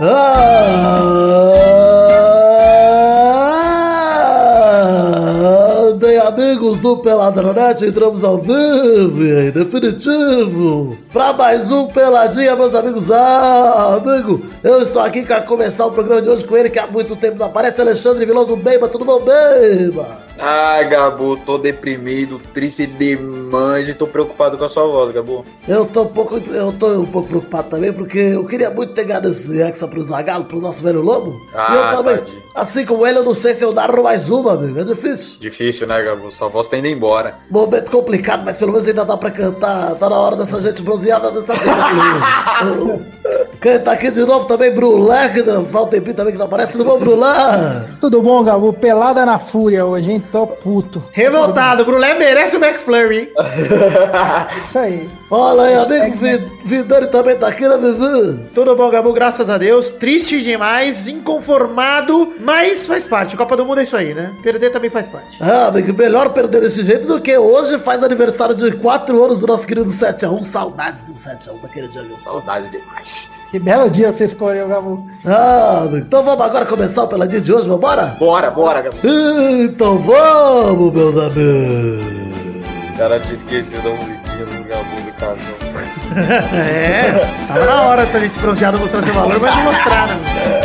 Ah, bem, amigos do Peladronete, entramos ao vivo e definitivo para mais um Peladinha, meus amigos. Ah, amigo, eu estou aqui para começar o programa de hoje com ele que há muito tempo não aparece, Alexandre Viloso Beiba, tudo bom, Beiba? Ah, Gabu, tô deprimido, triste demais e tô preocupado com a sua voz, Gabu. Eu tô um pouco, eu tô um pouco preocupado também, porque eu queria muito ter ganhado esse Hexa pro Zagalo, pro nosso velho lobo. Ah, e eu também, tadinho. assim como ele, eu não sei se eu narro mais uma, amigo. É difícil. Difícil, né, Gabu? Sua voz tá indo embora. Momento complicado, mas pelo menos ainda dá pra cantar. Tá na hora dessa gente bronzeada dessa Canta aqui de novo também, Brulé, que não- fala um tempinho também que não aparece. Tudo bom, Brulé? Tudo bom, Gabu? Pelada na fúria hoje, hein? Tô puto. Revoltado, o Brulé merece o McFlurry, hein? Isso aí. Olha aí, amigo Vi- Vidani também tá aqui, né, Vivi? Tudo bom, Gabu, graças a Deus. Triste demais, inconformado, mas faz parte. Copa do Mundo é isso aí, né? Perder também faz parte. Ah, amigo, melhor perder desse jeito do que hoje faz aniversário de 4 anos do nosso querido 7x1. Saudades do 7x1 daquele dia. viu? Saudade demais. Que belo dia você escolheu, Gabu. Ah, então vamos agora começar o peladinho de hoje, vambora? Bora, bora, Gabu. Então vamos, meus amigos. O cara tinha esquecido da musiquinha do Gabu do casal. É, tava na hora dessa gente bronzeada mostrar seu valor, mas não mostrar, né?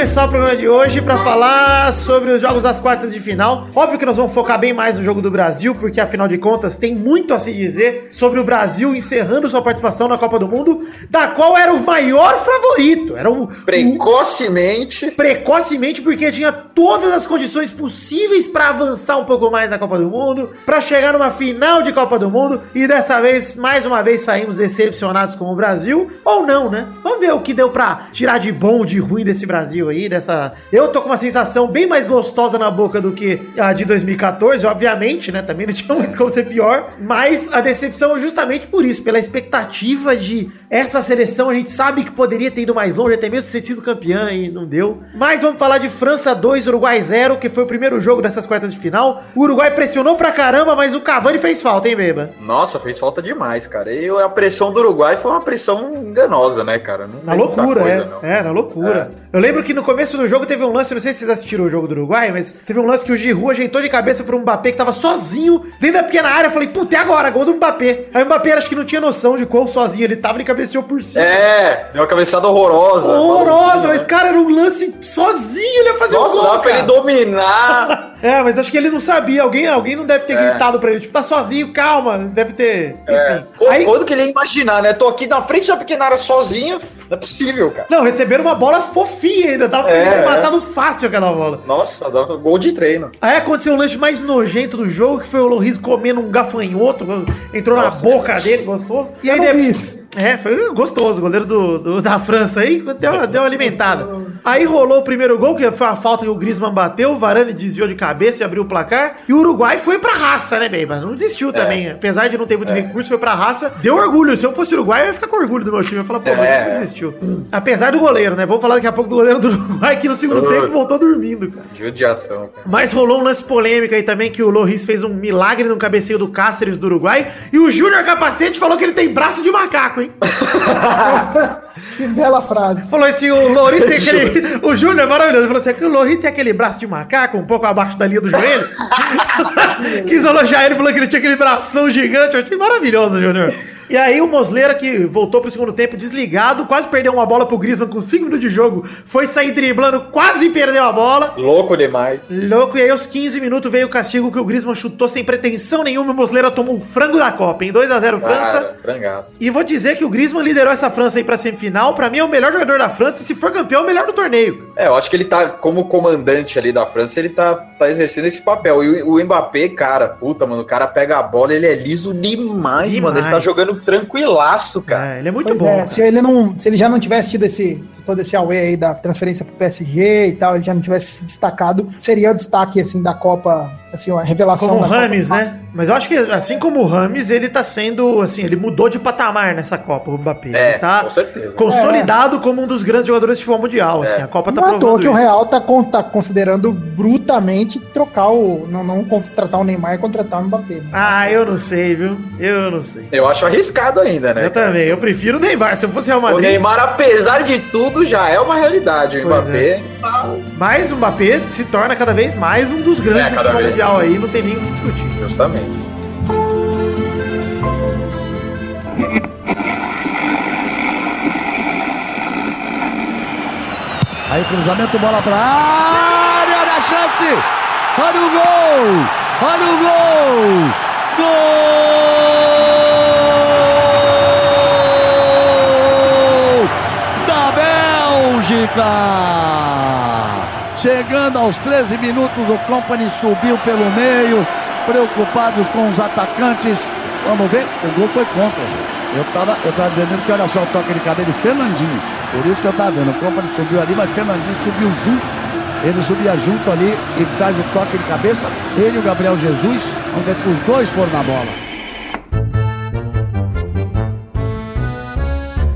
começar o programa de hoje para falar sobre os jogos das quartas de final. Óbvio que nós vamos focar bem mais no jogo do Brasil, porque afinal de contas tem muito a se dizer sobre o Brasil encerrando sua participação na Copa do Mundo, da qual era o maior favorito. Era o Precocemente. precocemente porque tinha todas as condições possíveis para avançar um pouco mais na Copa do Mundo, para chegar numa final de Copa do Mundo e dessa vez, mais uma vez, saímos decepcionados com o Brasil ou não, né? Vamos ver o que deu para tirar de bom, de ruim desse Brasil aí, dessa. Eu tô com uma sensação bem mais gostosa na boca do que a de 2014, obviamente, né? Também não tinha muito como ser pior, mas a decepção é justamente por isso, pela expectativa de essa seleção, a gente sabe que poderia ter ido mais longe, até mesmo ter sido campeã e não deu. Mas vamos falar de França 2, Uruguai 0, que foi o primeiro jogo dessas quartas de final. O Uruguai pressionou pra caramba, mas o Cavani fez falta, hein, Beba? Nossa, fez falta demais, cara. E a pressão do Uruguai foi uma pressão enganosa, né, cara? Não Na loucura, coisa, é. não. É, na loucura. Eu lembro que no começo do jogo teve um lance, não sei se vocês assistiram o jogo do Uruguai, mas teve um lance que o Giroud ajeitou de cabeça pro Mbappé que tava sozinho dentro da pequena área. Eu falei, puta, é agora, gol do Mbappé. Aí o Mbappé acho que não tinha noção de quão sozinho ele tava, ele cabeceou por cima. É, deu uma cabeçada horrorosa. Horrorosa, mas cara, era um lance sozinho, ele ia fazer Nossa, um gol, dá pra ele dominar. É, mas acho que ele não sabia. Alguém, alguém não deve ter É. gritado pra ele. Tipo, tá sozinho, calma. Deve ter. É. Enfim. Pô, Aí, Quando que ele ia imaginar, né? Tô aqui na frente da pequena área sozinho. Não é possível, cara. não, receberam uma bola fofinha ainda. Tava É, ter é. matado fácil aquela bola. Nossa, dá um gol de treino. Aí aconteceu o lance mais nojento do jogo, que foi o Loris comendo um gafanhoto, entrou Nossa, na boca dele, gostoso. E aí depois. isso. É, foi gostoso, o goleiro do, do- da França aí deu, deu uma alimentada. Aí rolou o primeiro gol, que foi a falta que o Griezmann bateu, o Varane desviou de cabeça e abriu o placar. E o Uruguai foi pra raça, né, Beiba? Não desistiu também. Apesar de não ter muito recurso, foi pra raça. Deu orgulho. Se eu fosse Uruguai, eu ia ficar com orgulho do meu time. Eu ia falar, pô, mas É. não desistiu. Apesar do goleiro, né? Vamos falar daqui a pouco do goleiro do Uruguai, que no segundo Ui. tempo voltou dormindo, cara. Judiação, cara. Mas rolou um lance polêmico aí também que o Loris fez um milagre no cabeceio do Cáceres do Uruguai e o Júnior Capacete falou que ele tem braço de macaco, hein? Que bela frase. Falou assim, o Loris tem aquele... O Júnior é maravilhoso. Ele falou assim, que o Loris tem aquele braço de macaco um pouco abaixo da linha do joelho. Quis elogiar ele, falou que ele tinha aquele bração gigante. Eu achei maravilhoso, Júnior. E aí o Mosleira, que voltou pro segundo tempo desligado, quase perdeu uma bola pro Griezmann com 5 minutos de jogo, foi sair driblando, quase perdeu a bola. Louco demais. Louco, e aí aos 15 minutos veio o castigo que o Griezmann chutou sem pretensão nenhuma o Mosleira tomou um frango da Copa, em 2x0 França. Cara, frangaço. E vou dizer que o Griezmann liderou essa França aí pra semifinal, pra mim é o melhor jogador da França e se for campeão, é o melhor do torneio. É, eu acho que ele tá, como comandante ali da França, ele tá, tá exercendo esse papel. E o, o Mbappé, cara, puta, mano, o cara pega a bola, ele é liso demais, Demais. mano. Ele tá jogando tranquilaço, cara. É, ele é muito Pois bom. é, se ele não, se ele já não tivesse tido esse todo esse away aí da transferência pro PSG e tal, ele já não tivesse se destacado, seria o destaque assim da Copa assim, a revelação Como o Copa. Rames, né? Mas eu acho que, assim como o Rames, ele tá sendo, assim, ele mudou de patamar nessa Copa, o Mbappé. É, ele tá com certeza. consolidado como um dos grandes jogadores de futebol mundial, assim. A Copa tá Não é toa que o. Real tá, con- tá considerando brutamente trocar o. Não, não contratar o Neymar e contratar o Mbappé. né? Ah, eu não sei, viu? Eu não sei. Eu acho arriscado ainda, né? Eu também, eu prefiro o Neymar. Se eu fosse Real O Madrid, Neymar, apesar de tudo, já é uma realidade. O Pois Mbappé tá mais o Mbappé se torna cada vez mais um dos grandes É, mundial aí, não tem nem o que discutir. justamente. Aí cruzamento, bola pra área, olha a chance! Olha o gol! Olha o gol! Gol da Bélgica! Chegando aos 13 minutos, o Company subiu pelo meio, preocupados com os atacantes. Vamos ver, o gol foi contra. Eu tava, eu tava dizendo que olha só o toque de cabelo de Fernandinho. Por isso que eu tava vendo. O Company subiu ali, mas Fernandinho subiu junto. Ele subia junto ali e faz o toque de cabeça. Ele e o Gabriel Jesus. Ver que os dois foram na bola.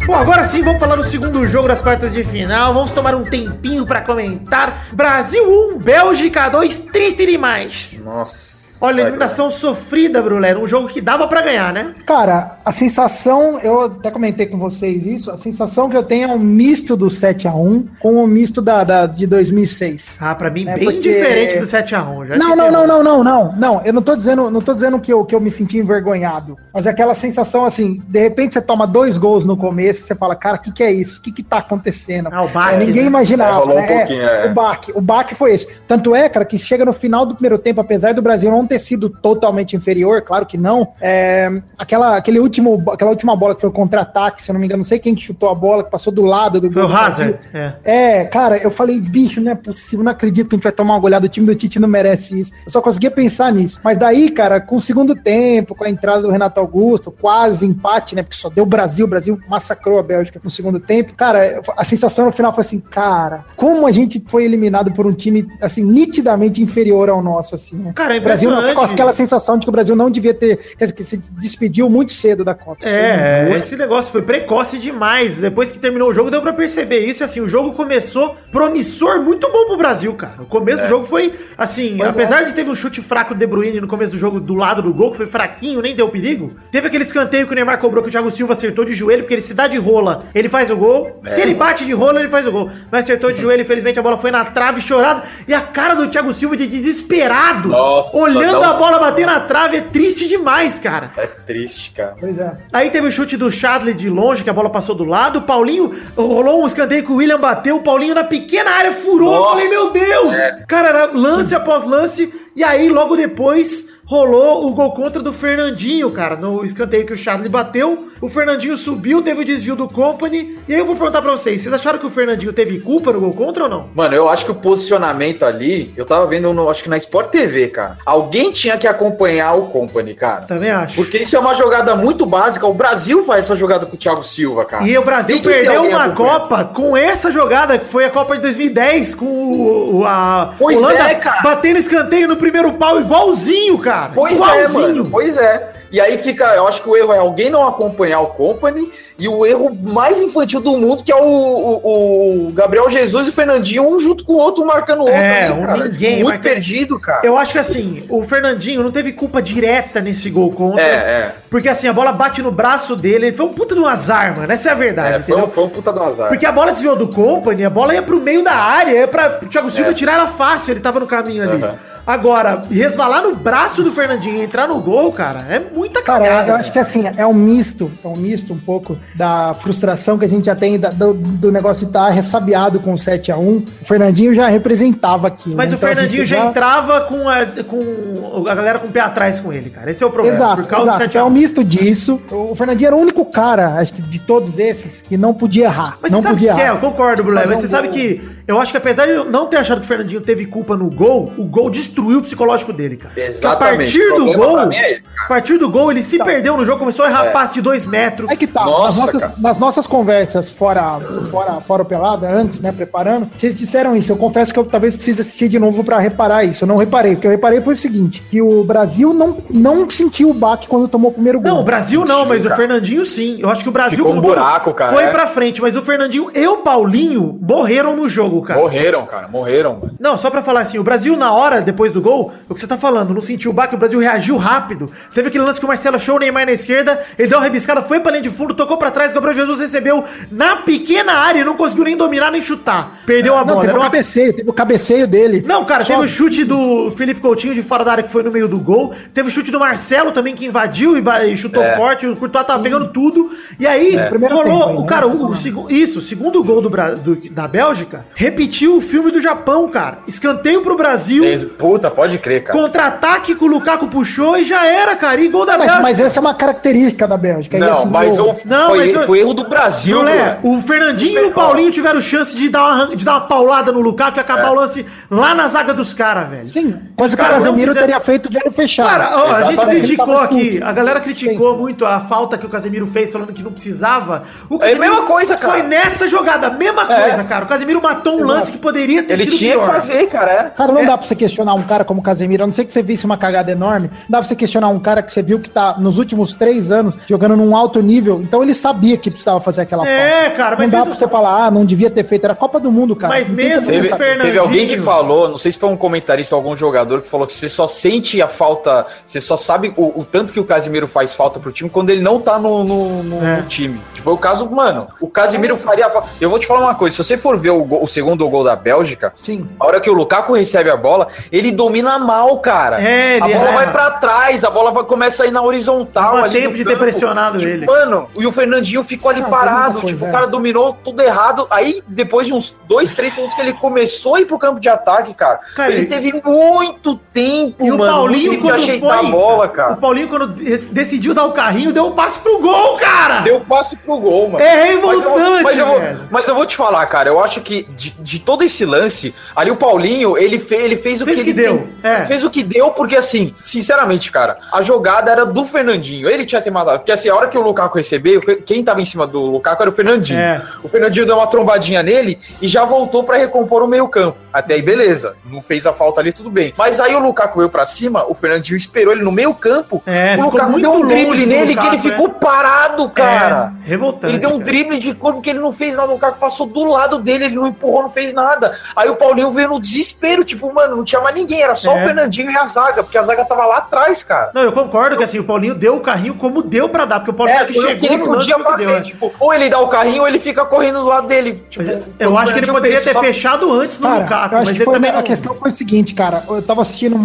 Bom, agora sim, vamos falar do segundo jogo das quartas de final. Vamos tomar um tempinho pra comentar. Brasil 1, Bélgica 2, triste demais. Nossa. Olha, Vai, eliminação sofrida, Brulé. Um jogo que dava pra ganhar, né? Cara, a sensação, eu até comentei com vocês isso, a sensação que eu tenho é um misto do 7x1 com o misto da, da- de 2006. Ah, pra mim, É, bem porque- diferente do 7x1. já Não, que não, tem- não, não, não, não, não. Eu não tô dizendo, não tô dizendo que eu, que eu me senti envergonhado. Mas é aquela sensação assim, de repente você toma dois gols no começo, você fala, cara, o que, que é isso? O que, que tá acontecendo? Ah, o baque, É, ninguém né? imaginava. É, rolou um né? pouquinho, é. O baque. O baque foi esse. Tanto é, cara, que chega no final do primeiro tempo, apesar do Brasil não ter sido totalmente inferior, claro que não. é, aquela, aquele último, aquela última bola que foi o contra-ataque, se eu não me engano, não sei quem que chutou a bola, que passou do lado do Foi o. Hazard. É. É, cara, eu falei, bicho, não é possível, não acredito que a gente vai tomar uma goleada, o time do Tite não merece isso. Eu só conseguia pensar nisso. Mas daí, cara, com o segundo tempo, com a entrada do Renato Augusto, quase empate, né? Porque só deu Brasil, o Brasil massacrou a Bélgica no segundo tempo. Cara, a sensação no final foi assim, cara, como a gente foi eliminado por um time, assim, nitidamente inferior ao nosso, assim, né? Cara, é O Brasil não, com aquela sensação de que o Brasil não devia ter, quer dizer, que se despediu muito cedo da Copa. É, esse negócio foi precoce demais. Depois que terminou o jogo, deu pra perceber isso. E, assim, o jogo começou promissor, muito bom pro Brasil, cara. O começo do jogo foi, assim, Pois apesar de teve um chute fraco do De Bruyne no começo do jogo, do lado do gol, que foi fraquinho, nem deu perigo. Teve aquele escanteio que o Neymar cobrou, que o Thiago Silva acertou de joelho, porque ele se dá de rola, ele faz o gol. Se ele bate de rola, ele faz o gol. Mas acertou de joelho, infelizmente a bola foi na trave, chorada. E a cara do Thiago Silva de desesperado, Nossa, olhando dá um- a bola bater na trave, é triste demais, cara. É triste, cara. Pois é. Aí teve o chute do Chadley de longe, que a bola passou do lado. O Paulinho rolou um escanteio que o William bateu. O Paulinho na pequena área furou. Eu Nossa. falei, meu Deus! Cara, era lance após lance. E aí, logo depois, rolou o gol contra do Fernandinho, cara. No escanteio que o Chadley bateu. O Fernandinho subiu, teve o desvio do Company. E aí eu vou perguntar pra vocês: vocês acharam que o Fernandinho teve culpa no gol contra ou não? Mano, eu acho que o posicionamento ali, eu tava vendo, no, acho que na Sport TV, cara. Alguém tinha que acompanhar o Company, cara. Também acho. Porque isso é uma jogada muito básica. O Brasil faz essa jogada com o Thiago Silva, cara. E o Brasil perdeu uma. Copa com essa jogada, que foi a Copa de 2010, com o, a Pois é, cara. batendo escanteio no primeiro pau, igualzinho, cara. Pois é, igualzinho. mano. Pois é. E aí fica, eu acho que o erro é alguém não acompanhar o Company e o erro mais infantil do mundo, que é o, o- o Gabriel Jesus e o Fernandinho, um junto com o outro marcando o outro. É, ali, um cara. ninguém Muito marcando- perdido, cara. Eu acho que assim, o Fernandinho não teve culpa direta nesse gol contra. É, é. Porque assim, a bola bate no braço dele. Ele foi um puta de um azar, mano. Essa é a verdade, É, foi, entendeu? um, foi um puta do azar. Porque a bola desviou do Company, a bola ia pro meio da área, ia pra o Thiago Silva É. tirar ela fácil, ele tava no caminho ali. Aham. Agora, resvalar no braço do Fernandinho e entrar no gol, cara, é muita Cara, cagada. eu acho que assim, é um misto, é um misto um pouco da frustração que a gente já tem da- do, do negócio de estar ressabiado com o 7x1. O Fernandinho já representava aquilo. Mas né? o Então, assim, Fernandinho já entrava com a, com a galera com o pé atrás com ele, cara. Esse é o problema. Exato, por causa exato. do 7 É um misto disso. O Fernandinho era o único cara, acho que de todos esses, que não podia errar. Mas não você sabe podia que é? Eu concordo. Fazer Mas um você sabe gol. que eu acho que apesar de eu não ter achado que o Fernandinho teve culpa no gol, o gol destruiu o psicológico dele, cara. Porque a partir do gol, é a partir do gol, ele se perdeu no jogo, começou a errar É. passe de dois metros. É que tá, Nossa, nas, nossas, nas nossas conversas fora, fora, fora o pelada, antes, né, preparando, vocês disseram isso. Eu confesso que eu talvez precise assistir de novo pra reparar isso. Eu não reparei. O que eu reparei foi o seguinte: que o Brasil não, não sentiu o baque quando tomou o primeiro gol. Não, o Brasil não, mas o. Fernandinho sim. Eu acho que o Brasil Ficou um buraco, cara, foi é. pra frente, mas o Fernandinho e o Paulinho morreram no jogo, cara. Morreram, cara, morreram, mano. Não, só pra falar assim, o Brasil na hora, depois do gol, o que você tá falando, não sentiu o baque, o Brasil reagiu rápido. Teve aquele lance que o Marcelo achou o Neymar na esquerda, ele deu uma rebiscada, foi pra linha de fundo, tocou pra trás, Gabriel Jesus recebeu na pequena área e não conseguiu nem dominar nem chutar. Perdeu a Não, bola. teve Era o uma cabeceio, teve o cabeceio dele. Não, cara, Só- teve o chute do Felipe Coutinho de fora da área que foi no meio do gol. Teve o chute do Marcelo também que invadiu e, e chutou É. forte. O Courtois tava pegando tudo. E aí, Primeiro rolou. o né? cara, o, o segu- isso, o segundo gol do, do- da Bélgica repetiu o filme do Japão, cara. Escanteio pro Brasil. Puta, pode crer, cara. Contra-ataque que o Lukaku puxou e já era, cara. E gol da Mas, Bélgica. mas essa é uma característica da Bélgica. E Não, assim, mas o, Não, foi, mas foi erro do Brasil, é? cara. O Fernandinho e o Paulinho tiveram chance de dar uma, de dar uma paulada no Lukaku e acabar É. o lance lá na zaga dos caras, velho. Sim, coisa que o Casemiro fizeram- teria feito de olho fechado. Cara, ó, a gente criticou aqui, a galera criticou muito a falta que o Casemiro fez, falando que não precisava. O É a mesma coisa, cara. Foi nessa jogada, mesma É. coisa, cara. O Casemiro matou um lance que poderia ter Ele sido tinha que fazer, cara. é. Cara, não É. dá pra você questionar um cara como o Casemiro, a não ser que você visse uma cagada enorme, não dá pra você questionar um cara que você viu que tá nos últimos três anos jogando num alto nível, então ele sabia que precisava fazer aquela É, cara, mas não dá pra você falar, ah, não devia ter feito, era Copa do Mundo, cara. Mas Não mesmo Teve. Fernandinho- teve alguém que falou, não sei se foi um comentarista ou algum jogador, que falou que você só sente a falta, você só sabe o, o tanto que o Casimiro faz falta pro time quando ele não tá no, no- no- É. no time. Que foi o caso, mano. O Casimiro faria. fa- Eu vou te falar uma coisa: se você for ver o, gol- o segundo gol da Bélgica, Sim. a hora que o Lukaku recebe a bola, ele domina mal, cara. É, a ele bola erra. vai pra trás, a bola vai, começa a ir na horizontal. Não ali tempo de ter campo. pressionado Tipo, ele. Mano, e o Fernandinho ficou ali tem parado. coisa, tipo, é. o cara dominou tudo errado. Aí, depois de uns dois, três segundos que ele começou a ir pro campo de ataque, cara, Cara, ele ele- teve muito tempo, E o mano, Paulinho, muito tempo quando de ajeitar foi. a bola, O cara. Paulinho, quando de- decidiu dar o carrinho, deu o passe pro gol, cara! Deu passe pro gol, mano. É Mas eu, revoltante, mas, eu vou, mas eu vou te falar, cara, eu acho que de, de todo esse lance, ali o Paulinho, ele, fe, ele fez o Fez que que deu, tem- é. Fez o que deu, porque assim, sinceramente, cara, a jogada era do Fernandinho. Ele tinha que ter matado. Porque assim, a hora que o Lukaku recebeu, quem tava em cima do Lukaku era o Fernandinho. É. O Fernandinho deu uma trombadinha nele e já voltou pra recompor o meio-campo. Até aí, beleza. Não fez a falta ali, tudo bem. Mas aí o Lukaku veio pra cima, o Fernandinho esperou ele no meio-campo. É, o Lukaku deu um drible nele Lukaku, que ele é. ficou parado, cara. É, revoltante. Ele deu um cara. drible de corpo que ele não fez nada. O Lukaku passou do lado dele, ele não empurrou, não fez nada. Aí o Paulinho veio no desespero, tipo, mano, não tinha mais ninguém, era só É. o Fernandinho e a zaga, porque a zaga tava lá atrás, cara. Não, eu concordo que assim, o Paulinho deu o carrinho como deu pra dar, porque o Paulinho É, que chegou que ele no lance podia que fazer. deu, né? tipo, ou ele dá o carrinho ou ele fica correndo do lado dele. Tipo, Mas eu- eu acho que ele poderia ter só- fechado antes no Cara, Lukaku, mas que ele foi, também a questão foi o seguinte, cara. Eu tava assistindo um,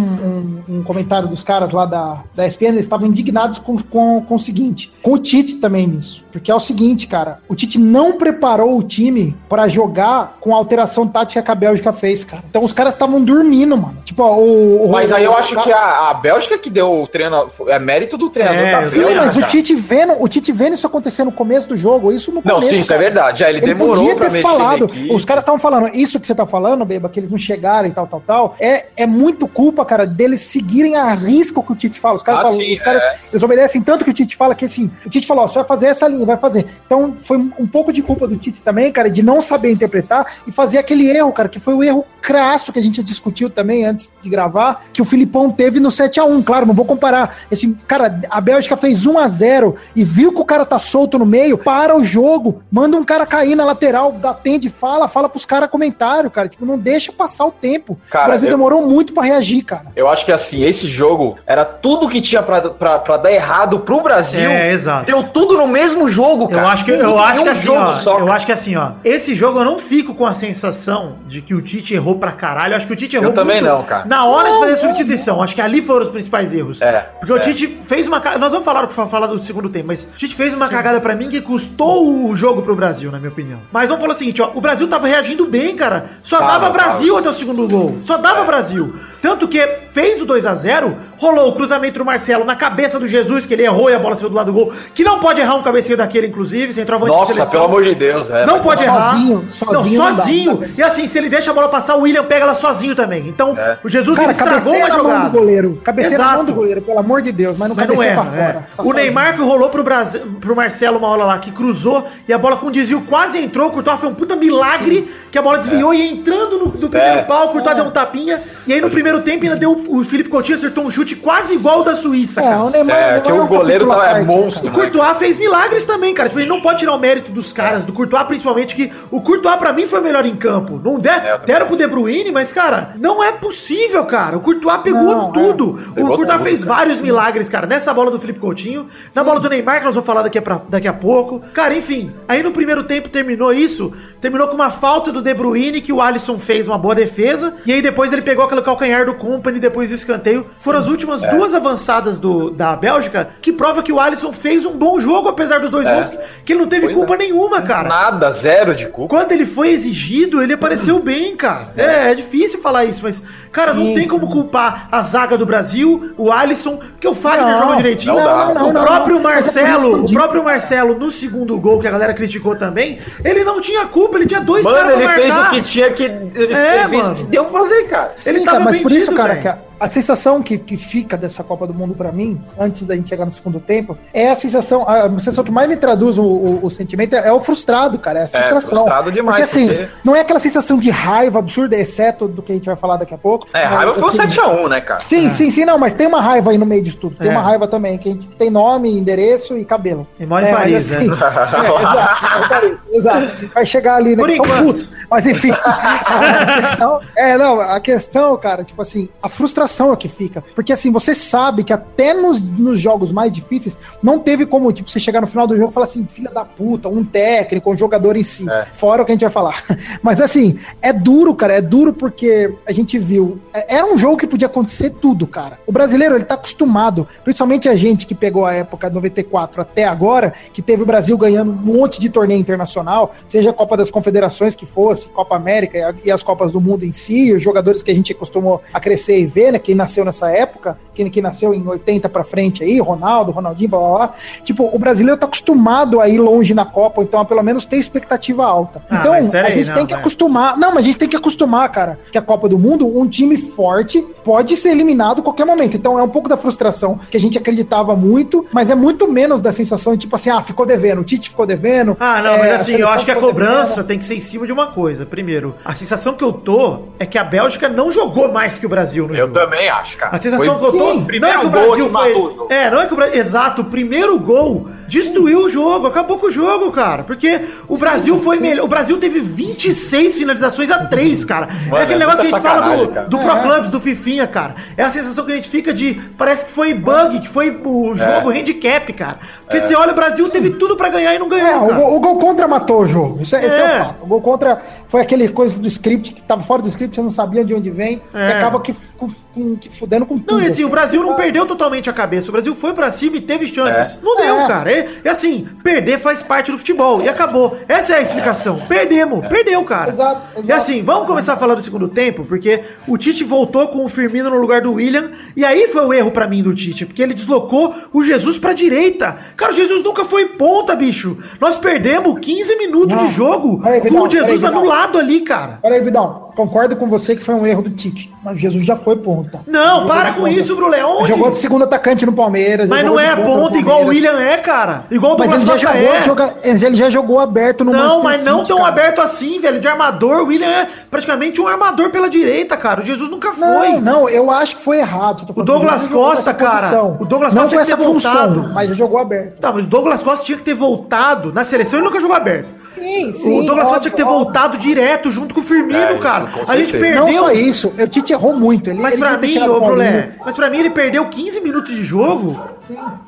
um- um comentário dos caras lá da, da ESPN, eles estavam indignados com, com, com o seguinte, com o Tite também nisso. Porque é o seguinte, cara, o Tite não preparou o time pra jogar com a alteração tática que a Bélgica fez, cara. Então os caras estavam dormindo, mano. Tipo, ó, o, o- Mas aí eu o- acho que a, a Bélgica que deu o treino. É mérito do treinador É, da Sim, Bélgica. mas o. Tite vendo, o Tite vendo isso acontecer no começo do jogo, isso no Não, começo, sim, isso é verdade. Já ele, Ele demorou ter mexer falado. Os caras estavam falando, isso que você tá falando, Beba, que eles não chegaram e tal, tal, tal. É, é muito culpa, cara, deles seguirem a risca o que o Tite fala. Os caras Ah, falam, sim, os caras, eles obedecem tanto que o Tite fala que assim, o Tite falou, ó, você vai fazer essa linha, vai fazer. Então foi um pouco de culpa do Tite também, cara, de não saber interpretar e fazer aquele erro, cara, que foi o erro crasso que a gente discutiu também antes de gravar, que o Filipão teve no 7 a 1 Claro, não vou comparar. Esse, cara, a Bélgica fez 1 a 0 e viu que o cara tá solto no meio, para o jogo, manda um cara cair na lateral, atende, fala, fala pros caras comentário, cara. Tipo, não deixa passar o tempo. Cara, o Brasil eu- demorou muito pra reagir, cara. Eu acho que assim, esse jogo era tudo que tinha pra dar errado pro Brasil. É, exato. Deu tudo no mesmo jogo, cara. Eu acho que, eu acho que assim, ó, só, eu cara. acho que assim, ó, esse jogo eu não fico com a sensação de que o Tite errou pra caralho. Eu acho que o Tite errou Eu também não, cara. Na hora de fazer a substituição, acho que ali foram os principais erros. É, Porque o é. Tite fez uma nós vamos falar falar do segundo tempo, mas o Tite fez uma cagada pra mim que custou o jogo pro Brasil, na minha opinião. Mas vamos falar o seguinte, ó, o Brasil tava reagindo bem, cara. Só Tava, dava tava. Brasil até o segundo gol. Só dava É. Brasil. Tanto que fez o 2 a 0 rolou o cruzamento do Marcelo na cabeça do Jesus, que ele errou e a bola saiu do lado do gol. Que não pode errar um cabeceio daquele, inclusive, centroavante Nossa, pelo amor de Deus. É, não pode errar. Sozinho, sozinho Não, sozinho. não. E assim, se ele deixa a bola passar, o William pega ela sozinho também. Então, É. o Jesus Cara, ele estragou uma na mão do jogada. goleiro. Na mão Exato. do goleiro, pelo amor de Deus. Mas não Mas não erra, pra é. fora. Só O sozinho. Neymar que rolou pro, Brasil, pro Marcelo uma hora lá, que cruzou e a bola com desvio quase entrou. O Courtois foi um puta milagre que a bola desviou e ia entrando no, do primeiro É. pau. O Courtois deu um tapinha. E aí no primeiro tempo ainda deu. O Felipe Coutinho acertou um chute quase igual ao da Suíça, É, cara. o Neymar, É, Neymar que o um goleiro tá- à é parte, monstro. O Courtois fez milagres também, cara. Tipo, ele não pode tirar o mérito dos caras, do Courtois principalmente, que o Courtois pra mim foi o melhor em campo. Não der, É, deram pro De Bruyne, mas, cara, não é possível, cara. O Courtois pegou Não, tudo. O Pegou Courtois tudo, fez cara. vários milagres, cara. Nessa bola do Felipe Coutinho, na bola do Neymar, que nós vamos falar daqui a, pra- daqui a pouco. Cara, enfim, aí no primeiro tempo terminou isso, terminou com uma falta do De Bruyne, que o Alisson fez uma boa defesa, e aí depois ele pegou aquele calcanhar do Company depois do escanteio. Foram as últimas É. duas avançadas do, da Bélgica, que prova que o Alisson fez um bom jogo, apesar dos dois É. gols, que, ele não teve Pois culpa é. nenhuma, cara. Nada, zero de culpa. Quando ele foi exigido, ele apareceu bem, cara. É, é difícil falar isso, mas, cara, não Sim, tem como culpar a zaga do Brasil, o Alisson, porque o Fagner Não, joga direitinho. não não, o não, próprio não. É por isso que Marcelo, o próprio Marcelo, no segundo gol, que a galera criticou também, ele não tinha culpa, ele tinha dois Mano, caras ele pra fez o marcar. que tinha que. Ele É, fez o mano. que deu pra fazer, cara. Sim, Ele cara, tava mas por isso, cara, que a, a sensação que, que fica dessa Copa do Mundo pra mim, antes da gente chegar no segundo tempo, é a sensação, a sensação que mais me traduz o, o- o sentimento é, é o frustrado, cara, é a frustração. frustrado demais, Porque assim, porque- não é aquela sensação de raiva absurda, exceto do que a gente vai falar daqui a pouco. É, raiva foi o assim, 7x1, né, cara? Sim, sim, sim, não, mas tem uma raiva aí no meio disso tudo. Tem É. uma raiva também, que a gente tem nome, endereço e cabelo. E mora em É, Paris, assim, né? é, exato, mora em Paris, exato. Vai chegar ali, né? Por tão enquanto. puto. Mas enfim, a questão, é, não, a questão, cara, tipo assim, a frustração é que fica. Porque assim, você sabe que até nos, nos jogos mais difíceis, não teve como, tipo, você chegar no final do jogo e falar assim, filha da puta, um técnico, um jogador em si. É. Fora o que a gente vai falar. Mas assim, é duro, cara, é duro porque a gente viu. é- Era um jogo que podia acontecer tudo, cara. O brasileiro, ele tá acostumado, principalmente a gente que pegou a época 94 até agora, que teve o Brasil ganhando um monte de torneio internacional, seja a Copa das Confederações que fosse, Copa América e e as Copas do Mundo em si, os jogadores que a gente acostumou a crescer e ver, né? Quem nasceu nessa época, quem, quem nasceu em 80 pra frente aí, Ronaldo, Ronaldinho, blá blá blá. Tipo, o brasileiro tá acostumado a ir longe na Copa, então a pelo menos ter expectativa alta. Ah, então a peraí, gente não, tem que mas- acostumar. Não, mas a gente tem que acostumar, cara, que a Copa do Mundo, um time forte pode ser eliminado a qualquer momento. Então é um pouco da frustração que a gente acreditava muito, mas é muito menos da sensação de tipo assim, ah, ficou devendo, o Tite ficou devendo. Ah, não, é, mas assim, eu acho que a cobrança devendo. tem que ser em cima de uma coisa. Primeiro, a sensação que eu tô é que a Bélgica não jogou mais que o Brasil no Eu jogo. Também acho, cara. A sensação Foi- que eu tô. Sim, não é primeiro que o gol Brasil foi. matou o jogo. É, não é que o Brasil. Exato, o primeiro gol destruiu o jogo, acabou com o jogo, cara. Porque o Brasil foi melhor. O Brasil teve 26 finalizações a 3, cara. Mano, é aquele é negócio que a gente fala do, cara. do É. Pro Clubs, do Fifinha, cara. É a sensação que a gente fica de. Parece que foi bug, que foi o jogo handicap, cara. Porque você olha, o Brasil teve tudo pra ganhar e não ganhou, É, o, o gol contra matou o jogo. Isso é, esse é É. o fato. O gol contra foi aquele coisa do script que tava fora do script, você não sabia de onde vem, É. e acaba que, com, com- que fudendo com tudo. Não, e assim, assim. o Brasil não perdeu totalmente a cabeça. O Brasil foi pra cima e teve chances. Não deu, É. cara. É, é assim, perder faz parte do futebol. E acabou. Essa é a explicação. Perdemos. Perdeu, cara. Exato, E exato. assim, vamos começar a falar do segundo tempo, porque o Tite voltou com o Firmino no lugar do William. E aí foi o erro pra mim do Tite, porque ele deslocou o Jesus pra direita. Cara, o Jesus nunca foi ponta, bicho. Nós perdemos 15 minutos Não. de jogo Peraí, com o Jesus Vidal. anulado ali, cara. Peraí, Vidal, concordo com você que foi um erro do Tite, mas Jesus já foi ponta. Não, Jogou para com ponta. isso, Brulé. Onde? Jogou de segundo atacante no Palmeiras. Mas não é ponta ponta igual o. William é, cara. Igual o Douglas Costa jogou, é. joga- ele já jogou aberto no Não, mas não City, tão cara. aberto assim, velho. De armador, o William é praticamente um armador pela direita, cara. O Jesus nunca foi. Não, não, eu acho que foi errado. O Douglas Costa, cara, posição. o Douglas não Costa tinha que ter função, voltado. mas jogou aberto. Tá, mas o Douglas Costa tinha que ter voltado. Na seleção ele nunca jogou aberto. Sim, o Douglas Costa tinha que ter óbvio, voltado direto junto com o Firmino, É, isso, cara. A gente certeza. Não perdeu. só isso, o Tite errou muito. Ele, Mas ele pra mim, ô. Brulé, mas pra mim ele perdeu 15 minutos de jogo